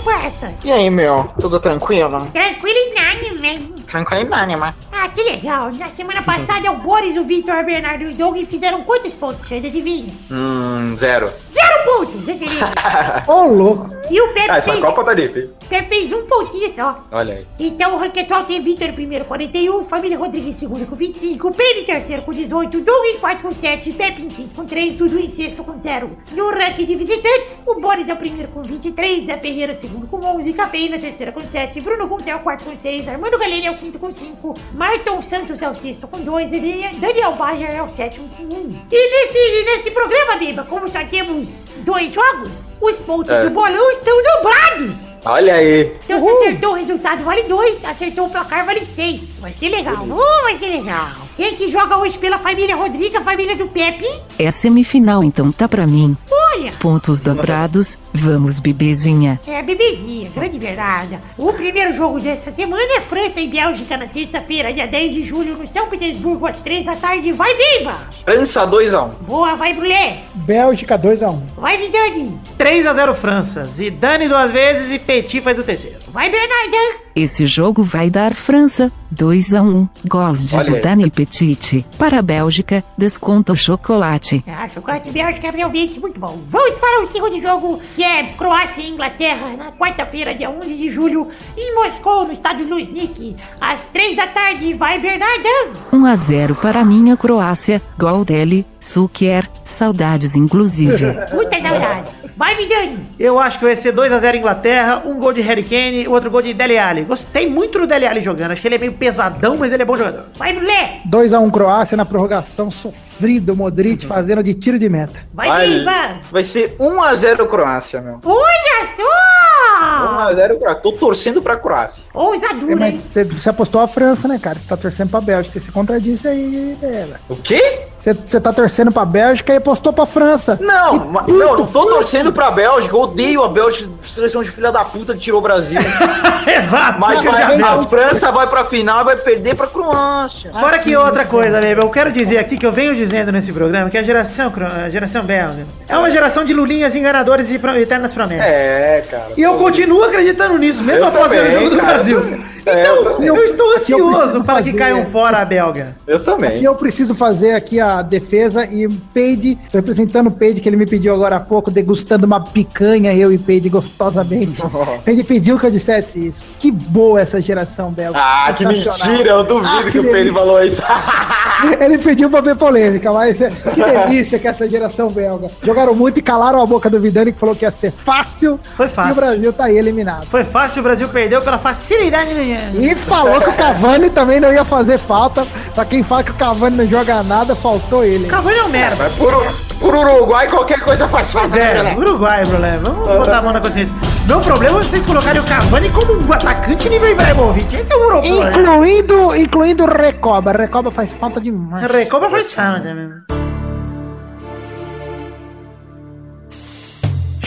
Parça? E aí, meu? Tudo tranquilo? Tranquilo e unânime. Tranquilo e unânime. Ah, que legal. Na semana passada, o Boris, o Vitor, o Bernardo e o Doug fizeram quantos pontos, Xande? Adivinha? Hum, zero. Zero pontos! Excelente. Ô, louco. E o Pepe Ah, essa fez, Copa tá livre. Pepe fez um pontinho só. Olha aí. Então o ranking atual tem Vitor primeiro com 41, Família Rodrigues segundo com 25, Pedro em terceiro com 18, Doug em quarto com 7, Pepe em quinto com 3, Dudu em sexto com 0. No ranking de visitantes, o Boris é o primeiro com 23, Zé Ferreira segundo com 11, Cafeína terceira com 7, Bruno Gunter é o quarto com 6, Armando Galeno é o quinto com 5, Marton Santos é o sexto com 2 e Daniel Bayer é o sétimo com 1. E nesse, nesse programa, Biba, como só temos dois jogos, os pontos É. do bolão estão dobrados. Olha aí. Então você acertou o resultado vale 2, acertou o placar vale 6. Vai ser legal. Uh, vai ser legal. Quem que joga hoje pela família Rodrigo, a família do Pepe? É semifinal, então tá pra mim. Olha, Pontos dobrados, vamos bebezinha. é bebezinha, grande verdade. O primeiro jogo dessa semana é França e Bélgica na terça-feira, dia 10 de julho, no São Petersburgo, às 3 da tarde. Vai, Biba! França 2x1. Boa, vai, Brulé! Bélgica 2x1. Vai, Vidani! 3x0 França. Zidane duas vezes e Petit faz o terceiro. Vai, Bernardan! Esse jogo vai dar França 2 a 1. Gols de. Zidane Petit. Para a Bélgica, desconto chocolate. Ah, chocolate Bélgica é realmente muito bom. Vamos para o segundo jogo, que é Croácia e Inglaterra, na quarta-feira, dia 11 de julho, em Moscou, no estádio Luznik, às 3 da tarde. Vai, Bernardão! 1 a 0 para a minha Croácia. Gol dele, Suker. Saudades inclusive. Muita saudade. Vai, Vidani! Eu acho que vai ser 2x0 Inglaterra, um gol de Harry Kane, outro gol de Dele Alli. Gostei muito do Dele Alli jogando. Acho que ele é meio pesadão, mas ele é bom jogador. Vai, Brulé! 2x1 Croácia na prorrogação, sofrido, Modric fazendo de tiro de meta. Vai, Biba! Vai ser 1x0 Croácia, meu. Olha só! 1x0 Croácia. Tô torcendo pra Croácia. É, Ousadura, mas hein? Você, você apostou a França, né, cara? Você tá torcendo pra Bélgica. Você se contradisse aí, dela. O quê? Você, você tá torcendo pra Bélgica e apostou pra França. Não, não, não tô torcendo pra Bélgica. Eu odeio a Bélgica. Seleção de filha da puta que tirou o Brasil. Exato! Mas vai- a França vai pra final e vai perder pra Croácia. Fora que outra coisa, Bebe, eu quero dizer aqui que eu venho dizendo nesse programa que a geração, a geração belga é uma geração de lulinhas enganadores e eternas promessas. É, cara. E eu continuo acreditando nisso, mesmo Eu após ver o também, jogo do cara. Brasil. É, Então, eu estou Aqui ansioso para que caiam fora a belga. Eu Aqui também. eu preciso fazer aqui a defesa e o Peide, representando o Peide que ele me pediu agora há pouco, degustando uma picanha, eu e Peide gostosamente. Peide pediu que eu dissesse isso. Que boa essa geração belga. Ah, que mentira. Eu duvido Ah, que, que o delícia. falou isso. Ele pediu pra ver polêmica, mas é- que delícia que essa geração belga. Jogaram muito e calaram a boca do Vidani que falou que ia ser fácil. Foi E fácil. o Brasil tá aí eliminado. Foi fácil, o Brasil perdeu pela facilidade. Né? E falou que o Cavani também não ia fazer falta. Pra quem fala que o Cavani não joga nada, faltou ele. Cavani é um merda. Mas por, por Uruguai, qualquer coisa faz falta. é, Uruguai, problema. Vamos botar a mão na consciência. Meu problema é vocês colocarem o Cavani como um atacante nível Ibrahimovic. Esse é o problema. Incluindo, incluindo o Recoba. Recoba faz falta demais. Recoba faz falta mesmo.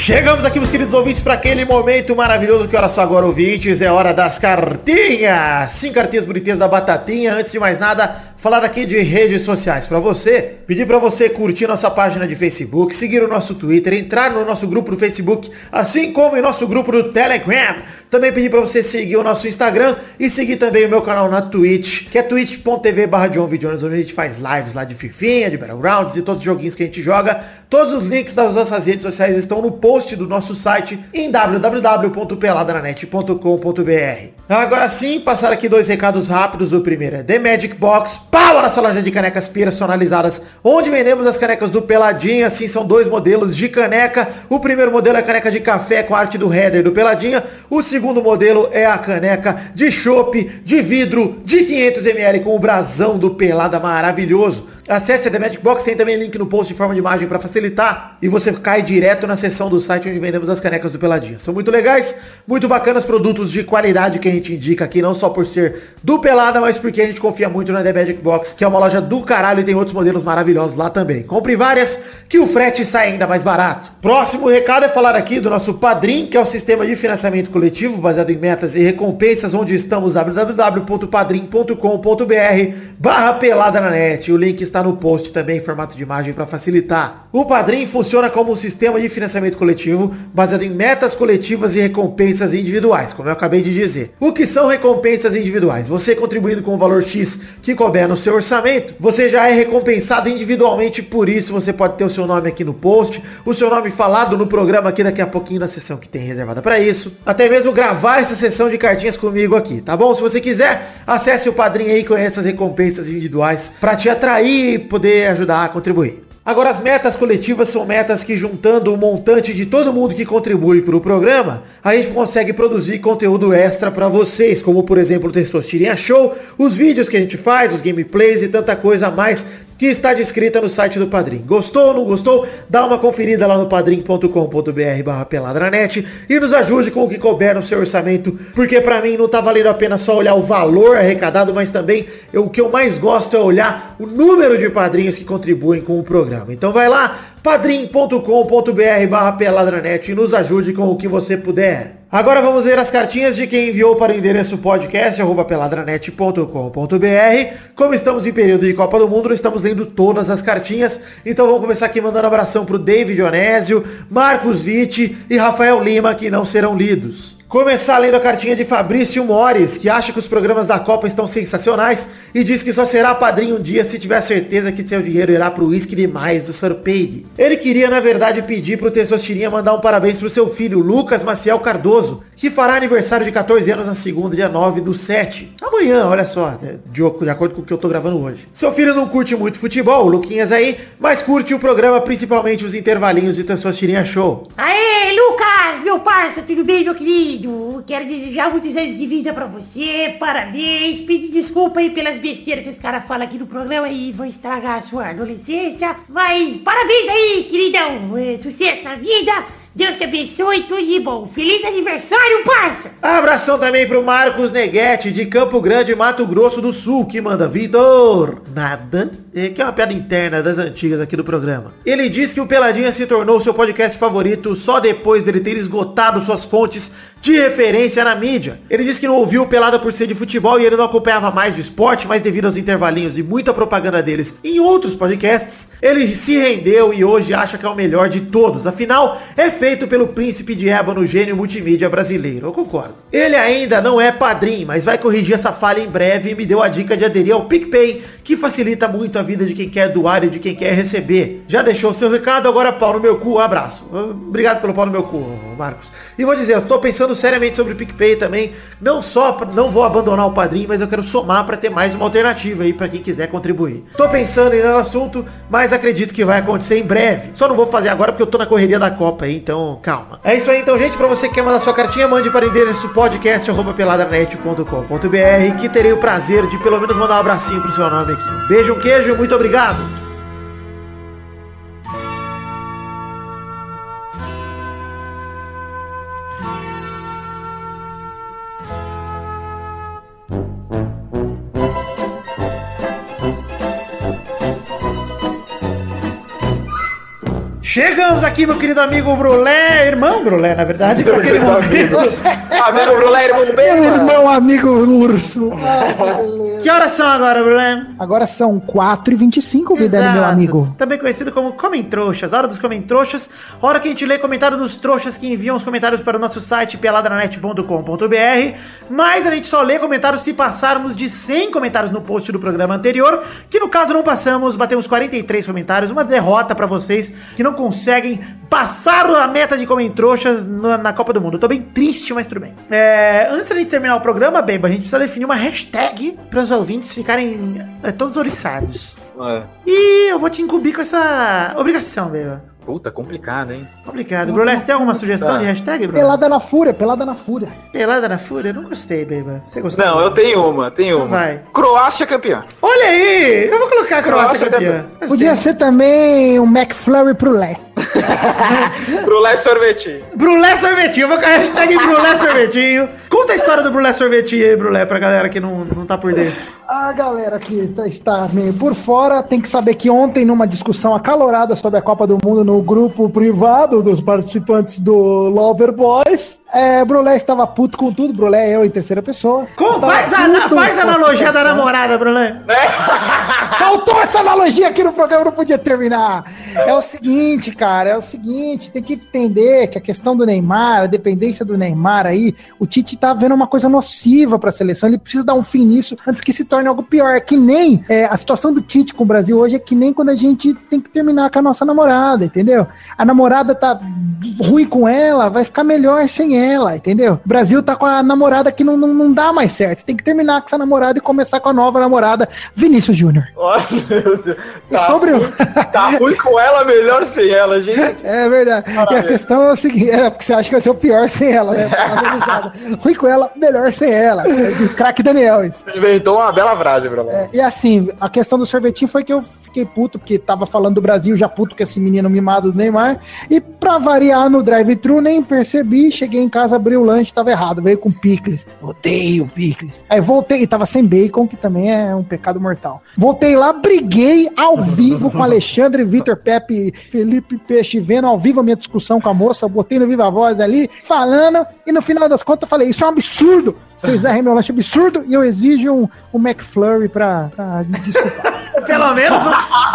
Chegamos aqui, meus queridos ouvintes, para aquele momento maravilhoso que hora só agora, ouvintes, é hora das cartinhas. Cinco cartinhas bonitinhas da Batatinha. Antes de mais nada, falar aqui de redes sociais para você. Pedir para você curtir nossa página de Facebook, seguir o nosso Twitter, entrar no nosso grupo do Facebook, assim como em nosso grupo do Telegram. Também pedir para você seguir o nosso Instagram e seguir também o meu canal na Twitch, que é twitch.tv barra onde a gente faz lives lá de Fifinha, de Battlegrounds e todos os joguinhos que a gente joga. Todos os links das nossas redes sociais estão no post do nosso site em www.peladranet.com.br. Agora sim, passar aqui dois recados rápidos. O primeiro é The Magic Box, pau na loja de canecas personalizadas, onde vendemos as canecas do Peladinha. Sim, são dois modelos de caneca. O primeiro modelo é a caneca de café com a arte do header do Peladinha. O segundo modelo é a caneca de chopp, de vidro, de 500ml com o brasão do Pelada maravilhoso. Acesse a The Magic Box, tem também link no post em forma de imagem para facilitar. E você cai direto na seção do site onde vendemos as canecas do Peladinha. São muito legais, muito bacanas, produtos de qualidade que a gente indica aqui, não só por ser do Pelada, mas porque a gente confia muito na The Magic Box, que é uma loja do caralho e tem outros modelos maravilhosos lá também. Compre várias, que o frete sai ainda mais barato. Próximo recado é falar aqui do nosso Padrim, que é o sistema de financiamento coletivo baseado em metas e recompensas, onde estamos www.padrim.com.br barra pelada na net. O link está está no post também em formato de imagem para facilitar. O Padrim funciona como um sistema de financiamento coletivo baseado em metas coletivas e recompensas individuais, como eu acabei de dizer. O que são recompensas individuais? Você contribuindo com o valor X que couber no seu orçamento, você já é recompensado individualmente por isso. Você pode ter o seu nome aqui no post, o seu nome falado no programa aqui daqui a pouquinho na sessão que tem reservada para isso. Até mesmo gravar essa sessão de cartinhas comigo aqui, tá bom? Se você quiser, acesse o Padrim aí com essas recompensas individuais para te atrair poder ajudar a contribuir. Agora, as metas coletivas são metas que, juntando o montante de todo mundo que contribui para o programa, a gente consegue produzir conteúdo extra para vocês, como, por exemplo, o Testostirinha Show, os vídeos que a gente faz, os gameplays e tanta coisa a mais que está descrita no site do Padrim. Gostou ou não gostou? Dá uma conferida lá no padrim.com.br barra peladranet e nos ajude com o que couber no seu orçamento, porque para mim não tá valendo a pena só olhar o valor arrecadado, mas também eu, o que eu mais gosto é olhar o número de padrinhos que contribuem com o programa. Então vai lá, padrim.com.br barra peladranet e nos ajude com o que você puder. Agora vamos ver as cartinhas de quem enviou para o endereço podcast peladranet.com.br. Como estamos em período de Copa do Mundo, estamos lendo todas as cartinhas, então vamos começar aqui mandando abração para o David Onésio, Marcos Vitti e Rafael Lima, que não serão lidos. Começar lendo a cartinha de Fabrício Mores, que acha que os programas da Copa estão sensacionais e diz que só será padrinho um dia se tiver certeza que seu dinheiro irá pro uísque demais do Sir Peide. Ele queria, na verdade, pedir pro Tessostirinha mandar um parabéns pro seu filho, Lucas Maciel Cardoso, que fará aniversário de 14 anos na segunda, dia 9 do 7. Amanhã, olha só, de, de acordo com o que eu tô gravando hoje. Seu filho não curte muito futebol, o Luquinhas aí, mas curte o programa, principalmente os intervalinhos de Tessostirinha Show. Aê, Lucas, meu parça, tudo bem, meu querido? Quero desejar muitos anos de vida pra você, parabéns, pedir desculpa aí pelas besteiras que os caras falam aqui no programa e vou estragar a sua adolescência, mas parabéns aí, queridão, é, sucesso na vida, Deus te abençoe, tudo de bom, feliz aniversário, parça! Abração também pro Marcos Neguete, de Campo Grande, Mato Grosso do Sul, que manda Vitor. Nada. Que é uma piada interna das antigas aqui do programa. Ele diz que o Peladinha se tornou seu podcast favorito só depois dele ter esgotado suas fontes de referência na mídia. Ele disse que não ouviu o Pelada por ser de futebol e ele não acompanhava mais o esporte, mas devido aos intervalinhos e muita propaganda deles em outros podcasts, ele se rendeu e hoje acha que é o melhor de todos. Afinal, é feito pelo príncipe de ébano gênio multimídia brasileiro. Eu concordo. Ele ainda não é padrinho, mas vai corrigir essa falha em breve e me deu a dica de aderir ao PicPay, que facilita muito a vida de quem quer doar e de quem quer receber. Já deixou seu recado, agora pau no meu cu, abraço. Obrigado pelo pau no meu cu, Marcos. E vou dizer, eu tô pensando seriamente sobre o PicPay também, não só, não vou abandonar o padrinho, mas eu quero somar para ter mais uma alternativa aí para quem quiser contribuir. Tô pensando no assunto, mas acredito que vai acontecer em breve. Só não vou fazer agora porque eu tô na correria da Copa aí, então calma. É isso aí então, gente, para você que quer mandar sua cartinha, mande para o endereço podcast@peladranet.com.br, que terei o prazer de pelo menos mandar um abracinho pro seu nome aqui. Beijo, um queijo, muito obrigado. Chegamos aqui, meu querido amigo Brulé, irmão Brulé, na verdade, pra aquele momento. Amigo Brulé, irmão Meu bem, irmão amigo urso. Que horas são agora, Brulé? Agora são 4h25, Vidani, meu amigo. Também conhecido como Comentroxas, hora dos Comentroxas, hora que a gente lê comentário dos trouxas que enviam os comentários para o nosso site peladranet.com.br, mas a gente só lê comentários se passarmos de 100 comentários no post do programa anterior, que no caso não passamos, batemos 43 comentários, uma derrota para vocês que não conseguem passar a meta de Comentroxas na, na Copa do Mundo. Eu tô bem triste, mas tudo bem. É, antes da gente terminar o programa, Bemba, a gente precisa definir uma hashtag para os ouvintes ficarem é, todos oriçados. É. E eu vou te incumbir com essa obrigação, Beba. Puta, complicado, hein? Obrigado. Brulé, você tem alguma sugestão Tá. de hashtag, Brulé? Pelada na fúria, pelada na fúria. Pelada na fúria? Eu não gostei, Beba. Você gostou? Não, eu tenho uma, tenho Então uma. vai. Croácia campeã. Olha aí! Eu vou colocar a Croácia Croácia campeã. Gostei. Podia ser também um McFlurry pro Lé. Brulé sorvetinho. Brulé Sorvetinho. Eu vou colocar a hashtag Brulé Sorvetinho. Conta a história do Brulé Sorvetinho aí, Brulé, pra galera que não, não tá por dentro. A galera que tá- está meio por fora tem que saber que ontem, numa discussão acalorada sobre a Copa do Mundo no grupo privado dos participantes do Lover Boys, é, Brulé estava puto com tudo. Brulé é eu em terceira pessoa. Estava Faz, a, faz a com analogia da namorada, Brulé. Faltou essa analogia aqui no programa, não podia terminar. É o seguinte, cara, é o seguinte, tem que entender que a questão do Neymar, a dependência do Neymar aí, o Tite tá vendo uma coisa nociva pra seleção, ele precisa dar um fim nisso antes que se torne algo pior. É que nem é, a situação do Tite com o Brasil hoje é que nem quando a gente tem que terminar com a nossa namorada, entendeu? A namorada tá ruim com ela, vai ficar melhor sem ela, entendeu? O Brasil tá com a namorada que não, não, não dá mais certo. Tem que terminar com essa namorada e começar com a nova namorada, Vinícius Júnior. E Tá, sobre tá ruim com ela, melhor sem ela, gente. É verdade. E a questão é o seguinte: é porque você acha que vai ser o pior sem ela, né? Ruim com ela, melhor sem ela. É de craque Daniel. Isso. Inventou uma bela frase lá. É, e assim, a questão do sorvetinho foi que eu fiquei puto, porque tava falando do Brasil, já puto com esse menino mimado do Neymar. E pra variar no drive-thru, nem percebi. Cheguei em casa, abri o lanche, tava errado. Veio com picles. Odeio picles. Aí voltei, e tava sem bacon, que também é um pecado mortal. Voltei lá, briguei ao vivo com Alexandre, Vitor, Pepe, Felipe Peixe, vendo ao vivo a minha discussão com a moça. Botei no Viva Voz ali, falando. E no final das contas, eu falei: Isso é um absurdo. Vocês errem meu lanche absurdo e eu exijo um, um McFlurry pra, pra me desculpar. Pelo menos,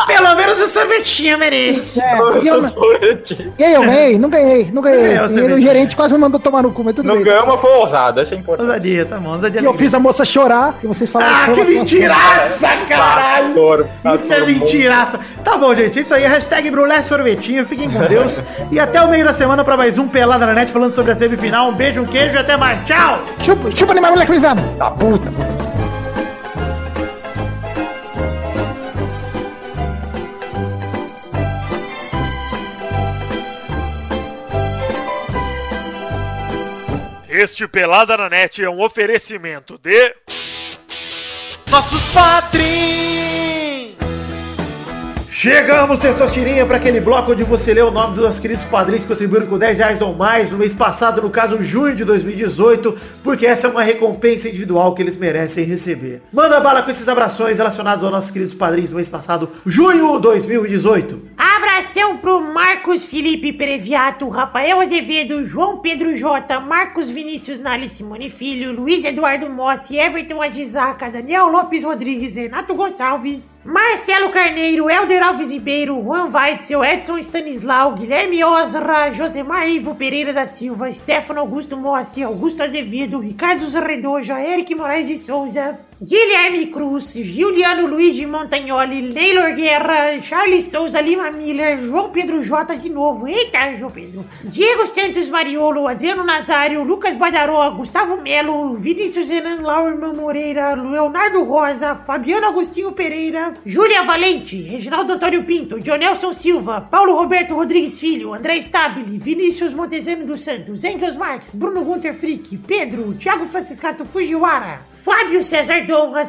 pelo menos o sorvetinho merece. É, e, eu, e aí eu ganhei? Não ganhei, não ganhei. É, o e o gerente quase me mandou tomar no cu, mas tudo Não bem. ganhou, mas foi ousado, essa é importante. Ousadia, tá bom, ousadia. E eu fiz a moça chorar e vocês falaram Ah, que mentiraça, caralho! Adoro, Isso é mentiraça. Tá bom, gente. Isso aí. Hashtag Brulé Sorvetinho. Fiquem com Deus. e até o meio da semana pra mais um Pelada na Net falando sobre a semifinal. Um beijo, um queijo e até mais. Tchau! Chupa, chupa moleque, Luizano. Da puta. Este Pelada na Net é um oferecimento de. Nossos padrinhos! Chegamos, Testosterinha, para aquele bloco onde você lê o nome dos nossos queridos padrinhos que contribuíram com 10 reais ou mais no mês passado, no caso, junho de 2018, porque essa é uma recompensa individual que eles merecem receber. Manda bala com esses abrações relacionados aos nossos queridos padrinhos do mês passado, junho 2018. Abração pro Marcos Felipe Previato, Rafael Azevedo, João Pedro Jota, Marcos Vinícius Nali Simone Filho, Luiz Eduardo Mossi, Everton Agisaca, Daniel Lopes Rodrigues, Renato Gonçalves, Marcelo Carneiro, Helder Alves Ribeiro, Juan Weitzel, Edson Stanislau, Guilherme Osra, Josemar Ivo Pereira da Silva, Stefano Augusto Mossi, Augusto Azevedo, Ricardo Zarredoja, Eric Moraes de Souza, Guilherme Cruz, Giuliano Luiz de Montagnoli, Neylor Guerra, Charles Souza Lima Miller, João Pedro J de novo, eita João Pedro, Diego Santos Mariolo, Adriano Nazário, Lucas Badaró, Gustavo Melo, Vinícius Renan Laurman Moreira, Leonardo Rosa, Fabiano Agostinho Pereira, Júlia Valente, Reginaldo Antônio Pinto, Dionelson Silva, Paulo Roberto Rodrigues Filho, André Stabile, Vinícius Montezano dos Santos, Engels Marques, Bruno Gunter Frick, Pedro, Thiago Franciscato Fujiwara, Fábio César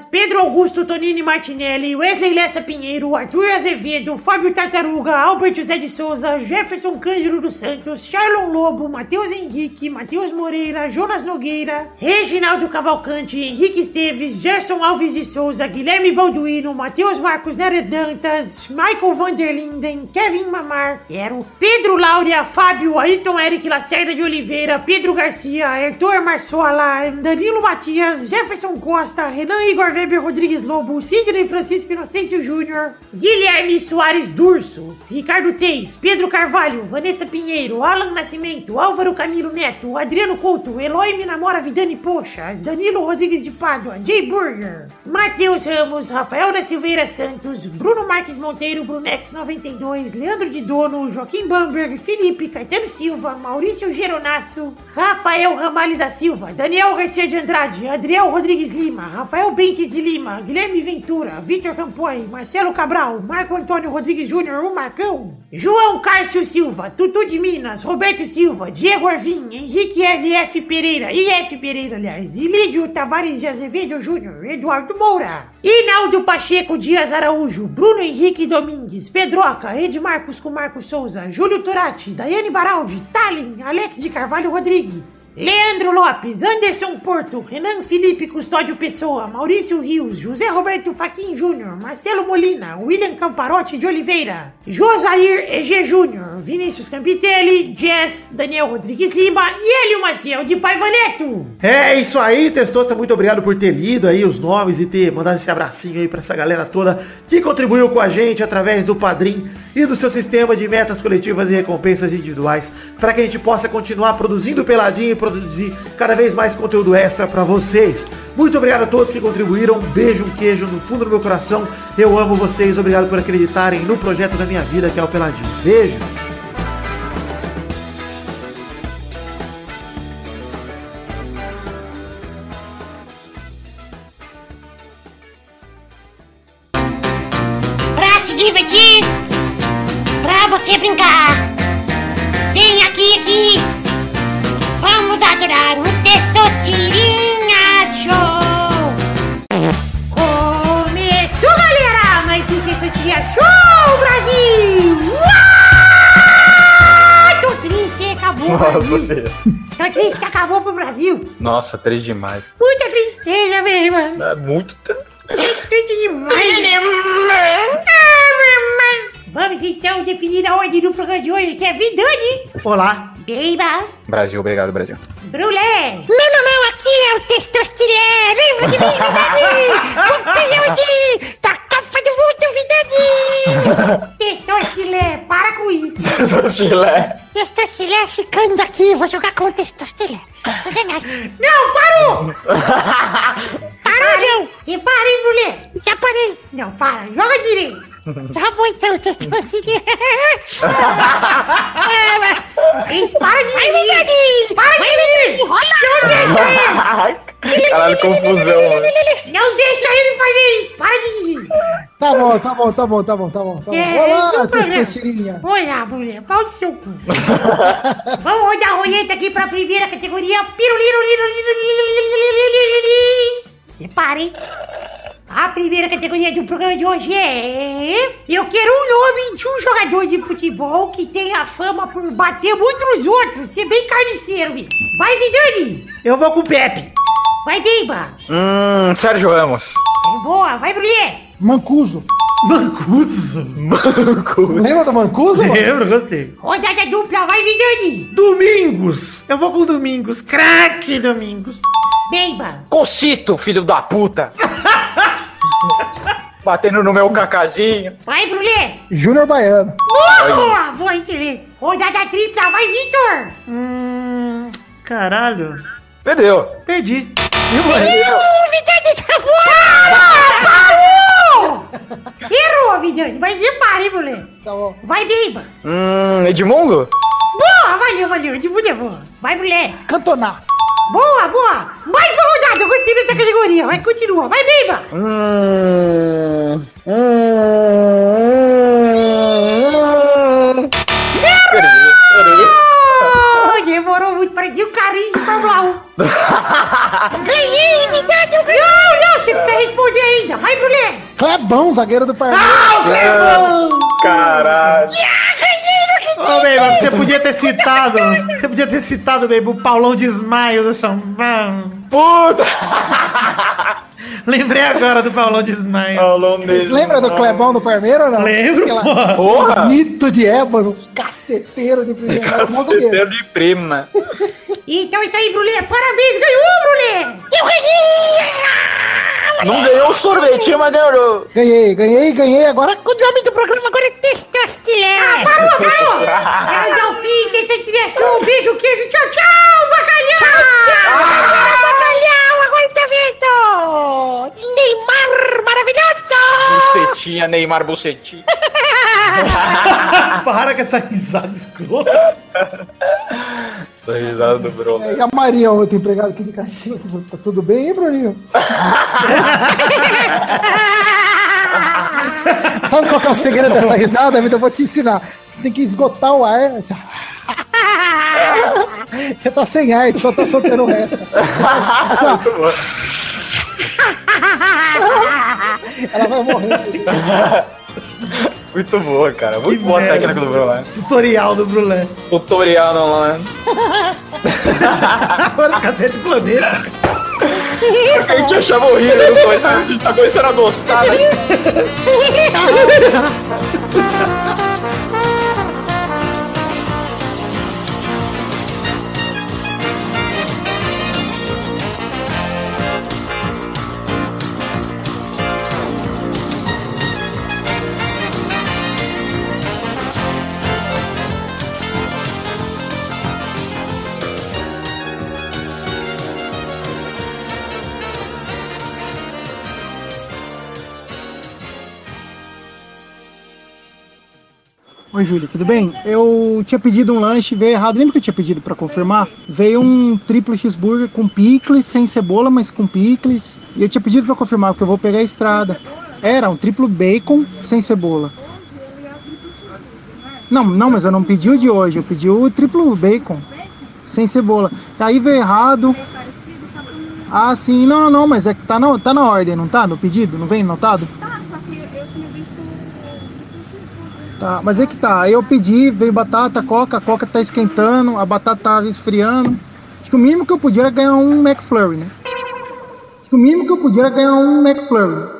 Pedro Augusto Tonini Martinelli, Wesley Lessa Pinheiro, Arthur Azevedo, Fábio Tartaruga, Albert José de Souza, Jefferson Cândido dos Santos, Charlon Lobo, Matheus Henrique, Matheus Moreira, Jonas Nogueira, Reginaldo Cavalcante, Henrique Esteves, Gerson Alves de Souza, Guilherme Balduino, Matheus Marcos Nery Dantas, Michael Vanderlinden, Kevin Mamar, quero, Pedro Laura, Fábio, Ayrton Eric Lacerda de Oliveira, Pedro Garcia, Arthur Marçola, Danilo Matias, Jefferson Costa, Renan Igor Weber Rodrigues Lobo, Sidney Francisco Inocêncio Júnior, Guilherme Soares Durso, Ricardo Teis, Pedro Carvalho, Vanessa Pinheiro, Alan Nascimento, Álvaro Camilo Neto, Adriano Couto, Eloy Minamora Vidani Poxa, Danilo Rodrigues de Pádua, Jay Burger, Matheus Ramos, Rafael da Silveira Santos, Bruno Marques Monteiro, Brunex 92, Leandro de Dono, Joaquim Bamberg, Felipe Caetano Silva, Maurício Geronasso, Rafael Ramalho da Silva, Daniel Garcia de Andrade, Adriel Rodrigues Lima, Rafael Bentes de Lima, Guilherme Ventura, Vitor Campoy, Marcelo Cabral, Marco Antônio Rodrigues Júnior, o Marcão, João Cárcio Silva, Tutu de Minas, Roberto Silva, Diego Arvim, Henrique LF Pereira, IF Pereira, aliás, Ilídio Tavares de Azevedo Júnior, Eduardo Moura, Inaldo Pacheco Dias Araújo, Bruno Henrique Domingues, Pedroca, Edmarcos com Marcos Souza, Júlio Turati, Daiane Baraldi, Tallin, Alex de Carvalho Rodrigues, Leandro Lopes, Anderson Porto, Renan Felipe Custódio Pessoa, Maurício Rios, José Roberto Faquin Júnior, Marcelo Molina, William Camparotti de Oliveira, Josair EG Júnior, Vinícius Campitelli, Jess, Daniel Rodrigues Lima e Hélio Maciel de Paiva Neto. É isso aí, Testosta, muito obrigado por ter lido aí os nomes e ter mandado esse abracinho aí pra essa galera toda que contribuiu com a gente através do Padrim e do seu sistema de metas coletivas e recompensas individuais para que a gente possa continuar produzindo peladinho e produzir cada vez mais conteúdo extra pra vocês. Muito obrigado a todos que contribuíram, um beijo, um queijo no fundo do meu coração. Eu amo vocês, obrigado por acreditarem no projeto da minha vida que é o Peladinho. Beijo. Tô triste que acabou pro Brasil. Nossa, triste demais. Muita tristeza, meu irmão. É muito. Triste demais. Vamos então definir a ordem do programa de hoje, que é Vidani, Olá. Brasil, obrigado, Brasil. Brulé. Não, não, não, aqui é o Testostiré. Lembra de mim, Vidani? Campeão de... da Copa do Mundo, Vidani. Testostiré, para com isso. Chilé. Testostiré ficando aqui, vou jogar com o. Sacanagem. Não, parou! Parou, não! Para, hein, Brulé? Já parei. Não, para, joga direito. Tá bom então, Testostiré. Isso, para de Vidani! Para de rir! Não deixa ele! Caralho, confusão, mano. Não deixa ele fazer isso! Para de rir! Tá bom, tá bom, tá bom, tá bom, tá bom. Tá bom. É, Olá, testosterinha. Olha, mulher, pau do seu cu. Vamos rodar a roleta aqui pra primeira categoria. Piruliro, liro, liro, liro, liro, liro, liro, liro. Separa, hein? A primeira categoria do programa de hoje é. Eu quero um nome de um jogador de futebol que tem a fama por bater muito nos outros, ser bem carniceiro, meu. Vai, Vidani! Eu vou com o Pepe. Vai, Beiba! Hum, Sérgio Ramos. É boa, vai, Brulé! Mancuso. Mancuso. Lembra do Mancuso? mano? Lembro, gostei. Rodada dupla, vai, Vidani! Domingos. Eu vou com Domingos. Craque Domingos. Beiba! Cocito, filho da puta. Batendo no meu cacadinho. Vai, Brulé! Júnior Baiano. Boa! Boa, excelente! Rodada tripla, vai, Vitor! Hum, caralho. Perdeu. Perdi. O Vidani tá fora! Parou! Errou, Vidani, mas hein, Brulé? Tá bom. Vai, Beiba! Hum, Edmundo? Boa, valeu, valeu, de muito é boa. Vai, Brulé! Cantonar. Boa, boa! Mais uma rodada, eu gostei dessa categoria. Vai, continua. Vai, Beiba! Hum. Hum. Peraí, peraí. Oh, demorou muito, parecia um carrinho de Fórmula 1. Ganhei, me dá teu ganho! Não, não, você precisa responder ainda. Vai, Brulé! Clebão, zagueiro do Palmeiras. Caralho. Ô, Beiba, você podia ter citado. Você podia ter citado, Beiba, o Paulão de Esmaio do São. Puta! Lembrei agora do Paulão de. Falou mesmo. Lembra do Clebão do Palmeiras ou não? Lembro, Aquela- pô. Porra! Mito de ébano, caceteiro de primeira. Caceteiro de prima. Então é isso aí, Brulé. Parabéns, ganhou, Brulé! Eu ganhei! Não ganhou o sorvetinho, mas ganhou. Ganhei, ganhei, ganhei. Agora O nome do programa agora é Testostilé. Ah, parou, parou! Chegamos ao fim, Testostilé Show. Beijo, queijo, tchau, tchau, bacalhau! Tchau, bacalhau, agora tá vendo? Neymar, maravilhoso! Bucetinha, Neymar Bucetinha. Para com essa risada escrota. Essa risada do Bruno. É, E a Maria, outra empregada aqui de Caxias. Tá tudo bem, hein, Bruninho? Sabe qual que é o segredo dessa risada? Eu vou te ensinar. Você tem que esgotar o ar. assim, Você tá sem ar, você só tá soltando o resto. Assim, ela vai morrer. Muito boa, cara. Muito Que boa a merda. técnica do Brulé. Tutorial do Brulé. Tutorial online. Agora o Cacete do Planeta. A gente achava horrível a gente tá começando a gostar, né? Oi, Júlia, tudo bem? Eu tinha pedido um lanche, veio errado. Lembra que eu tinha pedido pra confirmar? Veio um triplo cheeseburger com picles, sem cebola, mas com picles. E eu tinha pedido pra confirmar, porque eu vou pegar a estrada. Era um triplo bacon sem cebola. Não, não, mas eu não pedi o de hoje, eu pedi o triplo bacon sem cebola. Aí veio errado. Ah, sim, não, não, não, mas é que tá na, tá na ordem, não tá? No pedido? Não vem notado? Tá, mas é que tá. Aí eu pedi, veio batata, coca, a coca tá esquentando, a batata tava esfriando. Acho que o mínimo que eu podia era ganhar um McFlurry, né? Acho que o mínimo que eu podia era ganhar um McFlurry.